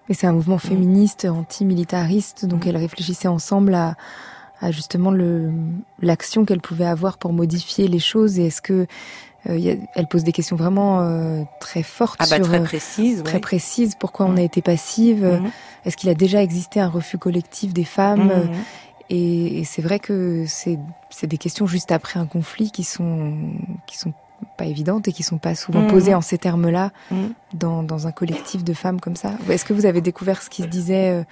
Et c'est un mouvement féministe, anti-militariste, donc mm. elles réfléchissaient ensemble à, à justement l'action qu'elles pouvaient avoir pour modifier les choses. Et est-ce que euh, elle pose des questions vraiment euh, très fortes, ah bah, très euh, précises, très précises. Pourquoi on a été passive mhm. Est-ce qu'il a déjà existé un refus collectif des femmes mhm. Et, c'est vrai que c'est des questions juste après un conflit qui sont qui sont pas évidentes et qui sont pas souvent mhm. posées en ces termes-là dans, dans un collectif de femmes comme ça. Est-ce que vous avez découvert ce qui se disait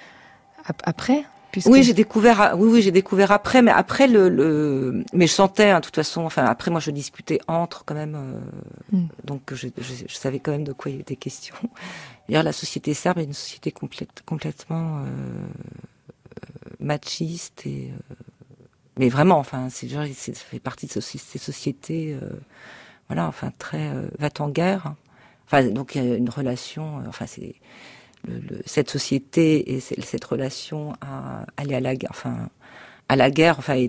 après? Oui, j'ai découvert. Oui, oui, j'ai découvert après, mais après le, le... mais je sentais, hein, de toute façon. Enfin, après, moi, je discutais entre quand même, euh... mm. donc je, je, je, savais quand même de quoi il était question. (laughs) D'ailleurs, la société serbe est une société complète, complètement euh, euh machiste et, euh, mais vraiment, enfin, c'est ça fait partie de ces sociétés, euh, enfin très va en guerre. Enfin, donc il y a une relation. enfin, c'est le, cette société et cette relation à aller à la guerre, enfin à la guerre, enfin,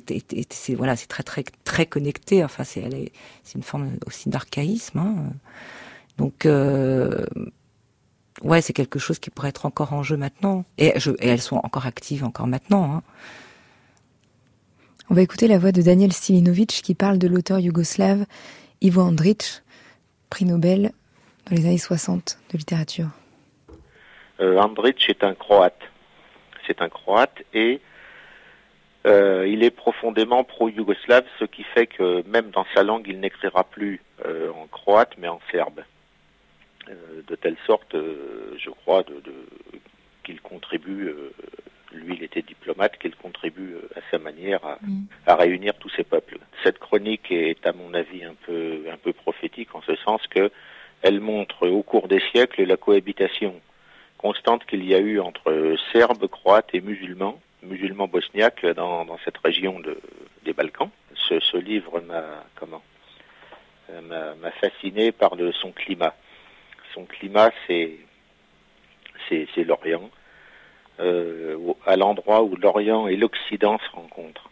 c'est voilà, c'est très très très connecté. Enfin, c'est une forme aussi d'archaïsme. Hein. Donc, euh, ouais, c'est quelque chose qui pourrait être encore en jeu maintenant. Et elles sont encore actives encore maintenant. Hein. On va écouter la voix de Daniel Stilinovic qui parle de l'auteur yougoslave Ivo Andrić, prix Nobel dans les années 60 de littérature. Euh, Andrić est un Croate. C'est un Croate et euh, il est profondément pro-yougoslave, ce qui fait que même dans sa langue, il n'écrira plus euh, en croate, mais en serbe. de telle sorte, je crois, de, qu'il contribue, lui il était diplomate, qu'il contribue à sa manière à, mm. à, réunir tous ces peuples. Cette chronique est, à mon avis, un peu, un peu prophétique en ce sens que elle montre au cours des siècles la cohabitation constante qu'il y a eu entre Serbes, Croates et musulmans, musulmans bosniaques dans, dans cette région de, des Balkans. Ce, ce livre m'a comment euh, m'a fasciné par le, son climat. Son climat, c'est c'est l'Orient, euh, à l'endroit où l'Orient et l'Occident se rencontrent.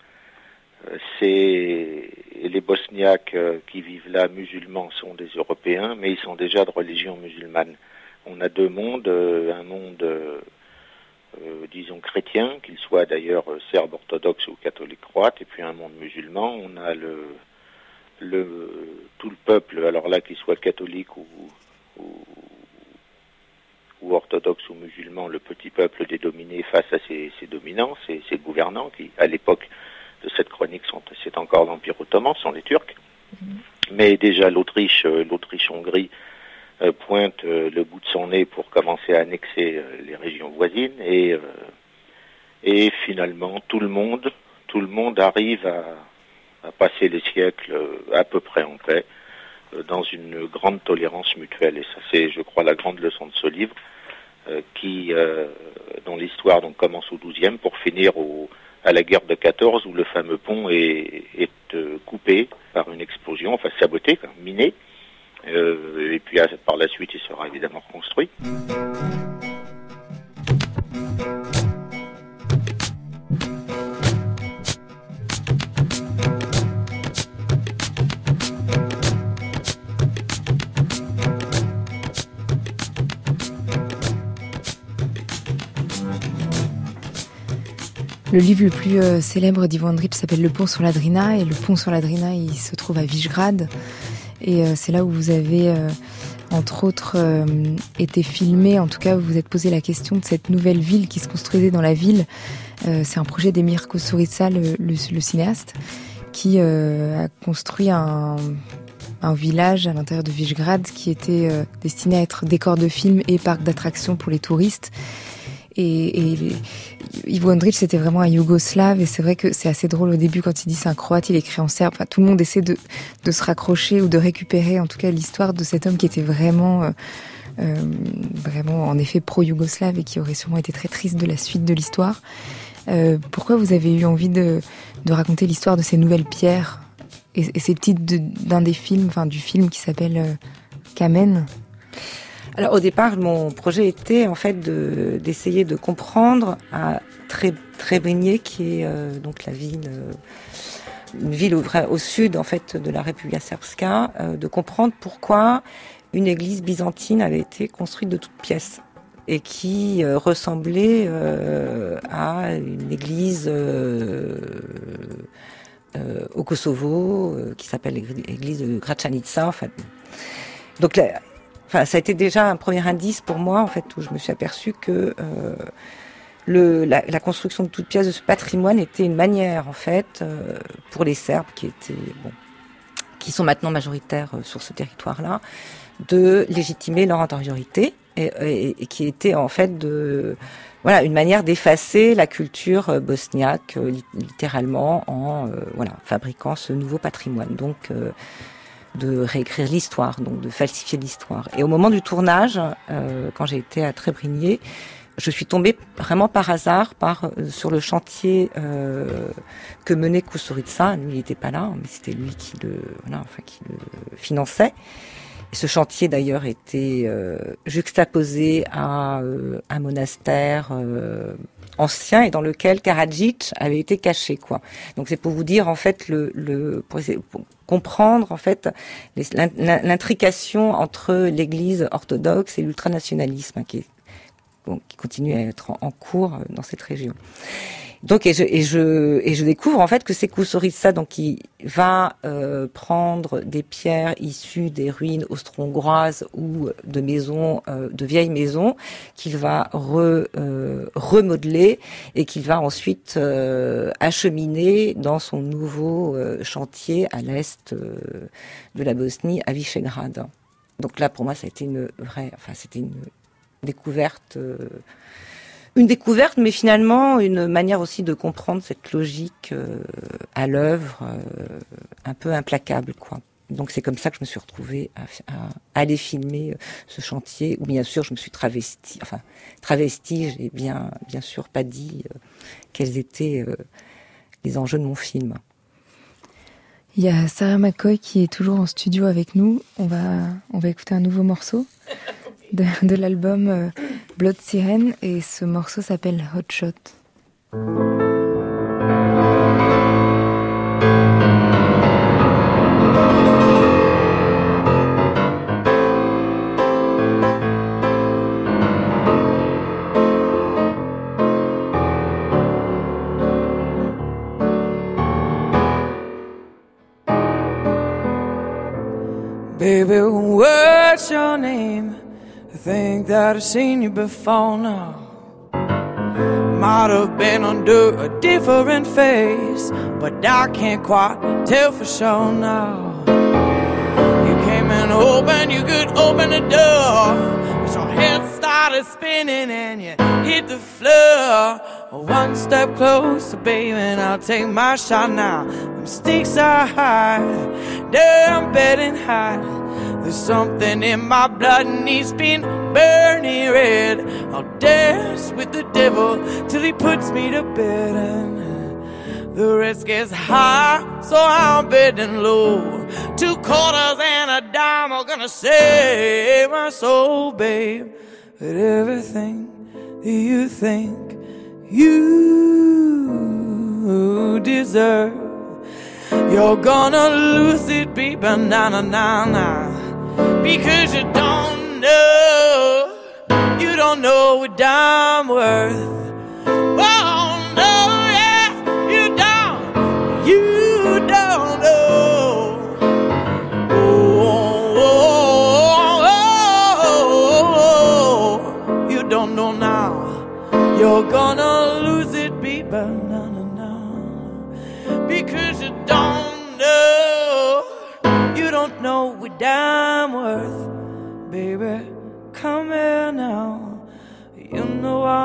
Euh, c'est les Bosniaques euh, qui vivent là, musulmans, sont des Européens, mais ils sont déjà de religion musulmane on a deux mondes, euh, un monde, disons, chrétien, qu'il soit d'ailleurs serbe orthodoxe ou catholique croate, et puis un monde musulman. On a le, le tout le peuple, alors là, qu'il soit catholique ou, ou, orthodoxe ou musulman, le petit peuple des dominés face à ses, dominants, ses, ses, gouvernants, qui, à l'époque de cette chronique, sont, c'est encore l'Empire ottoman, sont les Turcs. Mm-hmm. Mais déjà l'Autriche, l'Autriche-Hongrie, euh, pointe euh, le bout de son nez pour commencer à annexer euh, les régions voisines et et finalement tout le monde tout le monde arrive à, à passer les siècles à peu près en paix dans une grande tolérance mutuelle et ça c'est je crois la grande leçon de ce livre qui dont l'histoire donc commence au XIIe pour finir au à la guerre de 14 où le fameux pont est, est coupé par une explosion, enfin saboté, miné, euh, et puis par la suite, il sera évidemment reconstruit. Le livre le plus euh, célèbre d'Ivo Andrić s'appelle Le pont sur la Drina et le pont sur la Drina il se trouve à Visegrad et euh, c'est là où vous avez, euh, entre autres, été filmé. En tout cas, vous vous êtes posé la question de cette nouvelle ville qui se construisait dans la ville. c'est un projet d'Emir Kusturica, le, cinéaste, qui a construit un, un village à l'intérieur de Visegrad qui était destiné à être décor de film et parc d'attractions pour les touristes. Et, et Ivo Andrić, c'était vraiment un yougoslave. Et c'est vrai que c'est assez drôle au début quand il dit c'est un croate, il écrit en serbe. Enfin, tout le monde essaie de, de se raccrocher ou de récupérer en tout cas l'histoire de cet homme qui était vraiment... Euh, euh, vraiment en effet pro-yougoslave et qui aurait sûrement été très triste de la suite de l'histoire. Euh, pourquoi vous avez eu envie de, de raconter l'histoire de ces nouvelles pierres et, et c'est d'un des films, enfin du film qui s'appelle Kamen? Alors au départ, mon projet était en fait d'essayer de, comprendre à Trebrinje, qui est euh, donc la ville, euh, une ville au, au, sud en fait de la République Srpska, euh, de comprendre pourquoi une église byzantine avait été construite de toutes pièces et qui ressemblait à une église au Kosovo qui s'appelle l'église de Gračanica. En fait. Donc Ça a été déjà un premier indice pour moi, en fait, où je me suis aperçu que euh, la, construction de toute pièce de ce patrimoine était une manière, en fait, euh, pour les Serbes qui étaient, bon, qui sont maintenant majoritaires euh, sur ce territoire-là, de légitimer leur antériorité et, qui était en fait de voilà une manière d'effacer la culture bosniaque littéralement en voilà fabriquant ce nouveau patrimoine. Donc de réécrire l'histoire, donc de falsifier l'histoire. Et au moment du tournage, euh, quand j'ai été à Trébrigné, je suis tombée vraiment par hasard par euh, sur le chantier euh, que menait Kusturica. Lui, il n'était pas là, mais c'était lui qui le, voilà, enfin, qui le finançait. Ce chantier d'ailleurs était euh, juxtaposé à euh, un monastère euh, ancien et dans lequel Karadzic avait été caché quoi. Donc c'est pour vous dire en fait le, le pour, comprendre en fait l'intrication entre l'Église orthodoxe et l'ultranationalisme qui, qui continue à être en, cours dans cette région. Donc et je et je et je découvre en fait que c'est Kousoritsa donc qui va euh, prendre des pierres issues des ruines austro-hongroises ou de maisons euh, de vieilles maisons qu'il va re, euh, remodeler et qu'il va ensuite euh, acheminer dans son nouveau euh, chantier à l'est de la Bosnie à Visegrad. Donc là pour moi ça a été une vraie enfin c'était une découverte une découverte, mais finalement une manière aussi de comprendre cette logique euh, à l'œuvre, euh, un peu implacable. Donc c'est comme ça que je me suis retrouvée à, à, aller filmer euh, ce chantier, où bien sûr je me suis travestie, enfin travestie, j'ai bien bien sûr pas dit quels étaient les enjeux de mon film. Il y a Sarah McCoy qui est toujours en studio avec nous. On va on va écouter un nouveau morceau de, l'album euh, Blood Siren et ce morceau s'appelle Hot Shot. Baby, what's your name? Think that I've seen you before now. Might have been under a different face, but I can't quite tell for sure now. You came and opened, you could open the door, but your head started spinning and you hit the floor. One step closer, baby, and I'll take my shot now. Them stakes are high, damn betting high. There's something in my blood and he's been burning red. I'll dance with the devil till he puts me to bed. And the risk is high, so I'm betting low. Two quarters and a dime are gonna save my soul, babe. But everything you think you deserve. You're gonna lose it, baby, na na na na because you don't know, you don't know what I'm worth. Oh no, yeah, you don't, you don't know. Oh, oh, oh, oh, you don't know now. You're gonna lose it, baby, no, no, no, because you don't know, you don't know what I'm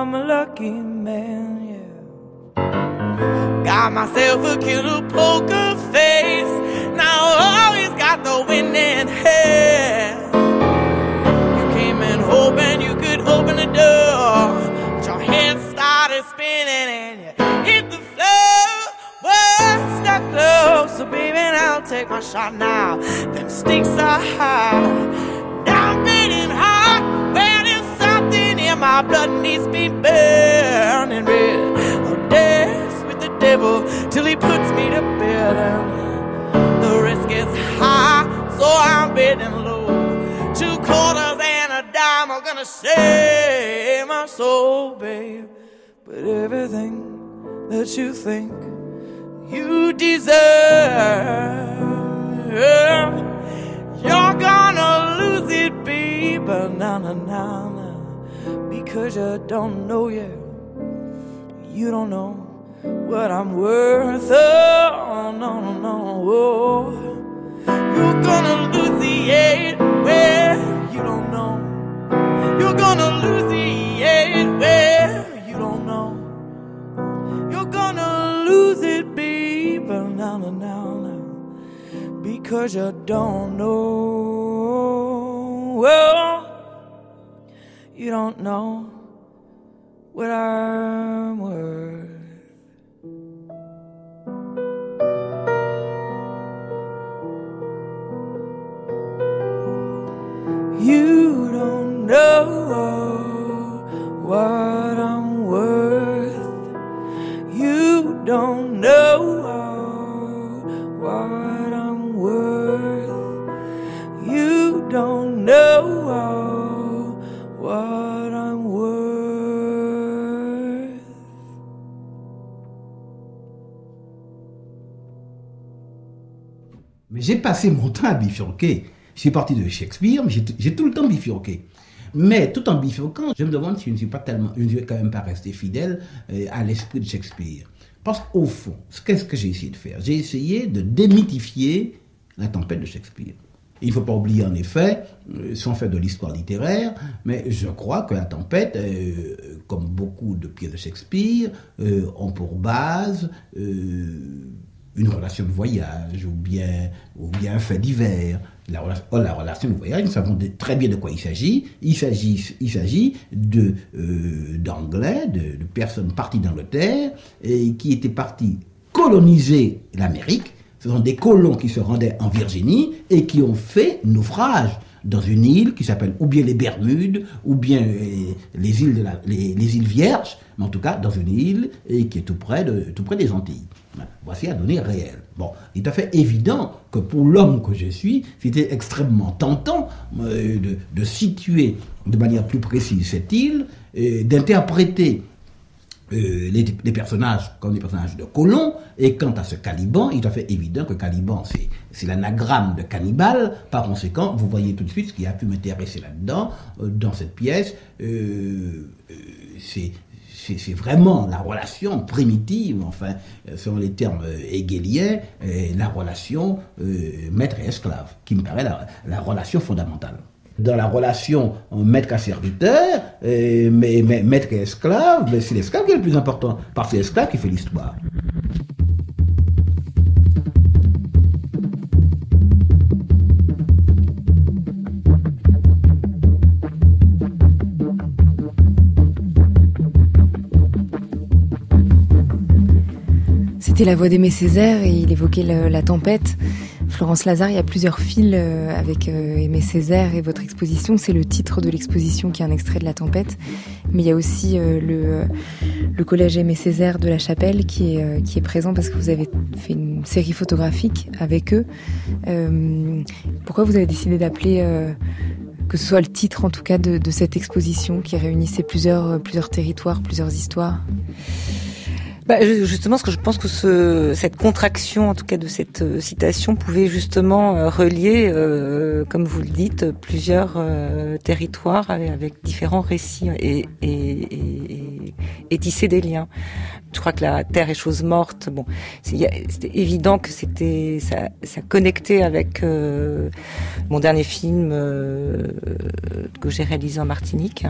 I'm a lucky man, yeah. Got myself a killer poker face. Now I always got the winning hand. You came in hoping you could open the door. But your head started spinning and you hit the floor. Well, stuck close. So, baby, I'll take my shot now. Them stakes are high. My blood needs to be burning red. I'll dance with the devil till he puts me to bed. And the risk is high, so I'm bidding low. Two quarters and a dime are gonna save my soul, babe. But everything that you think you deserve, you're gonna lose it, babe. Na na na because you don't know yet. You don't know what I'm worth. Oh, no, no, no. Oh. You're gonna lose the eight where you don't know. You're gonna lose the eight where you don't know. You're gonna lose it, baby. Oh, now, now, now, now. Because you don't know. Well, you don't know what I'm worth. You don't know what I'm worth. You don't know j'ai passé mon temps à bifurquer. Je suis parti de Shakespeare, mais j'ai tout le temps bifurqué. Mais tout en bifurquant, je me demande si je ne suis pas tellement, je ne vais quand même pas rester fidèle euh, à l'esprit de Shakespeare. Parce qu'au fond, qu'est-ce que j'ai essayé de faire? J'ai essayé de démythifier la tempête de Shakespeare. Il ne faut pas oublier en effet, euh, sans faire de l'histoire littéraire, mais je crois que la tempête, euh, comme beaucoup de pièces de Shakespeare, ont pour base une relation de voyage ou bien, ou bien un fait divers. La, oh, la relation de voyage, nous savons très bien de quoi il s'agit. Il s'agit, il de, euh, d'Anglais, de, de personnes parties d'Angleterre et qui étaient parties coloniser l'Amérique. Ce sont des colons qui se rendaient en Virginie et qui ont fait naufrage dans une île qui s'appelle ou bien les Bermudes ou bien euh, les îles de la- les, les îles Vierges, mais en tout cas dans une île et qui est tout près de tout près des Antilles. Voici la donnée réelle. Bon, il est tout à fait évident que pour l'homme que je suis, c'était extrêmement tentant euh, de, de situer de manière plus précise cette île, et d'interpréter euh, les, les personnages comme des personnages de colons. Et quant à ce Caliban, il est tout à fait évident que Caliban, c'est, l'anagramme de cannibale. Par conséquent, vous voyez tout de suite ce qui a pu m'intéresser là-dedans, euh, dans cette pièce. euh, euh, c'est, c'est, vraiment la relation primitive, enfin, euh, selon les termes hegeliens, la relation maître esclave, qui me paraît la relation fondamentale dans la relation maître à serviteur, mais, mais maître et esclave, ben, c'est l'esclave qui est le plus important, parce que c'est l'esclave qui fait l'histoire. C'était la voix d'Aimé Césaire et il évoquait la tempête. Florence Lazare, il y a plusieurs fils euh, avec euh, Aimé Césaire et votre exposition. C'est le titre de l'exposition qui est un extrait de la tempête. Mais il y a aussi euh, le, collège Aimé Césaire de la Chapelle qui est, présent parce que vous avez fait une série photographique avec eux. Pourquoi vous avez décidé d'appeler, que ce soit le titre en tout cas de, cette exposition qui réunissait plusieurs territoires, plusieurs histoires? Bah, justement, parce que je pense que ce, cette contraction, en tout cas de cette euh, citation, pouvait justement euh, relier, euh, comme vous le dites, plusieurs territoires avec, différents récits et, et, et, et, tisser des liens. Je crois que la Terre est chose morte. Bon, c'était évident que c'était ça, ça connectait avec mon dernier film que j'ai réalisé en Martinique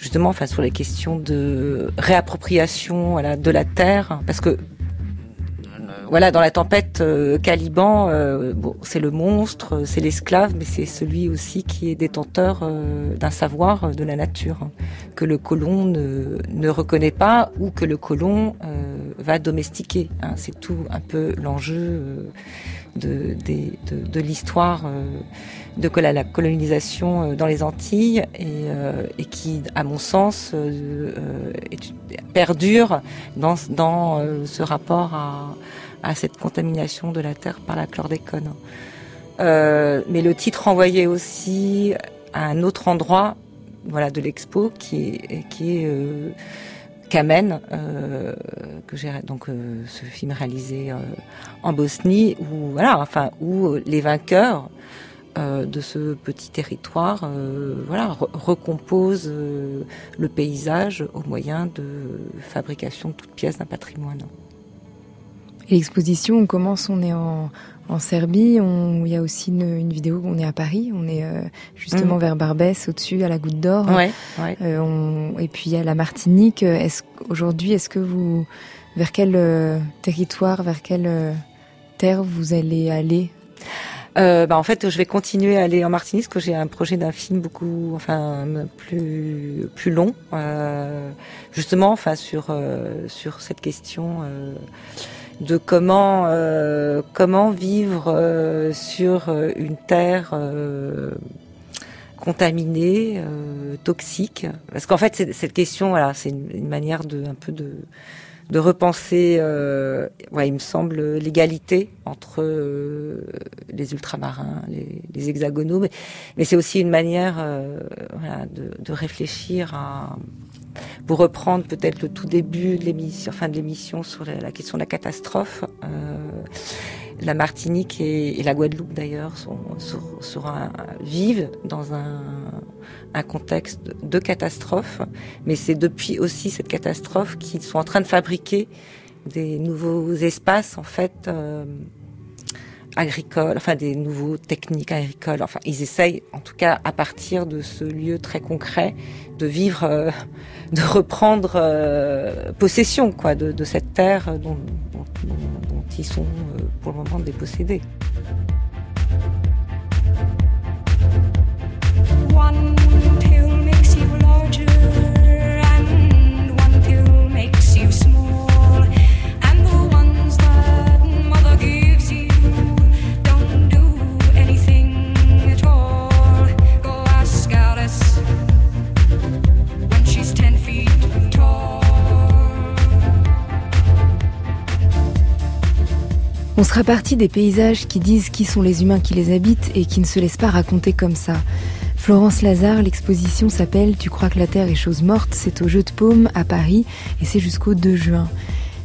justement enfin sur les questions de réappropriation de la terre parce que voilà, dans la tempête euh, Caliban, euh, c'est le monstre, c'est l'esclave, mais c'est celui aussi qui est détenteur euh, d'un savoir de la nature que le colon ne, ne, reconnaît pas ou que le colon va domestiquer. Hein. C'est tout un peu l'enjeu de, de, l'histoire de la colonisation dans les Antilles et, qui, à mon sens, perdure dans, ce rapport à cette contamination de la terre par la chlordécone. Euh, mais le titre renvoyait aussi à un autre endroit, voilà, de l'expo qui est euh, Kamen, euh, que j'ai donc euh, ce film réalisé euh, en Bosnie, où voilà, enfin où les vainqueurs de ce petit territoire, voilà, recomposent le paysage au moyen de fabrication de toutes pièces d'un patrimoine. L'exposition, on commence, on est en, en Serbie, on, il y a aussi une, une, vidéo, on est à Paris, on est euh, justement mm. vers Barbès, au-dessus, à la Goutte d'Or. Ouais, ouais. Euh, on, et puis il y a la Martinique. Est-ce, aujourd'hui, est-ce que vous, vers quel euh, territoire, vers quelle euh, terre vous allez aller? Euh, bah en fait, je vais continuer à aller en Martinique parce que j'ai un projet d'un film beaucoup, enfin, plus plus long, euh, justement, enfin sur euh, sur cette question de comment euh, comment vivre euh, sur euh, une terre contaminée, toxique. Parce qu'en fait, cette question, voilà, c'est une, manière de un peu de de repenser, ouais, il me semble, l'égalité entre les ultramarins, les, les hexagonaux, mais, mais c'est aussi une manière voilà, de, de réfléchir à pour reprendre peut-être le tout début de l'émission, fin de l'émission sur la, question de la catastrophe, euh, la Martinique et, la Guadeloupe d'ailleurs sont, vivent dans un, un contexte de catastrophe, mais c'est depuis aussi cette catastrophe qu'ils sont en train de fabriquer des nouveaux espaces en fait. Euh, agricoles, enfin des nouveaux techniques agricoles. Enfin, ils essayent, en tout cas, à partir de ce lieu très concret, de vivre, euh, de reprendre euh, possession, quoi, de, cette terre dont ils sont euh, pour le moment dépossédés. On sera parti des paysages qui disent qui sont les humains qui les habitent et qui ne se laissent pas raconter comme ça. Florence Lazare, l'exposition s'appelle Tu crois que la Terre est chose morte? C'est au Jeu de Paume à Paris et c'est jusqu'au 2 juin.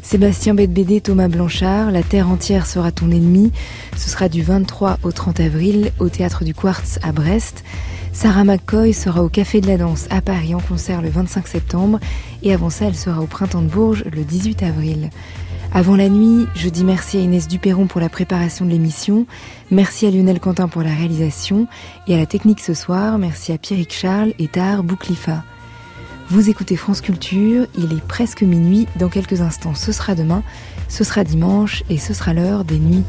Sébastien Bedbédé, Thomas Blanchard, La Terre entière sera ton ennemi. Ce sera du 23 au 30 avril au Théâtre du Quartz à Brest. Sarah McCoy sera au Café de la Danse à Paris en concert le 25 septembre et avant ça elle sera au Printemps de Bourges le 18 avril. Avant la nuit, je dis merci à Inès Duperron pour la préparation de l'émission, merci à Lionel Quentin pour la réalisation et à la technique ce soir, merci à Pierrick Charles et Tahar Bouklifa. Vous écoutez France Culture, il est presque minuit, dans quelques instants ce sera demain, ce sera dimanche et ce sera l'heure des nuits.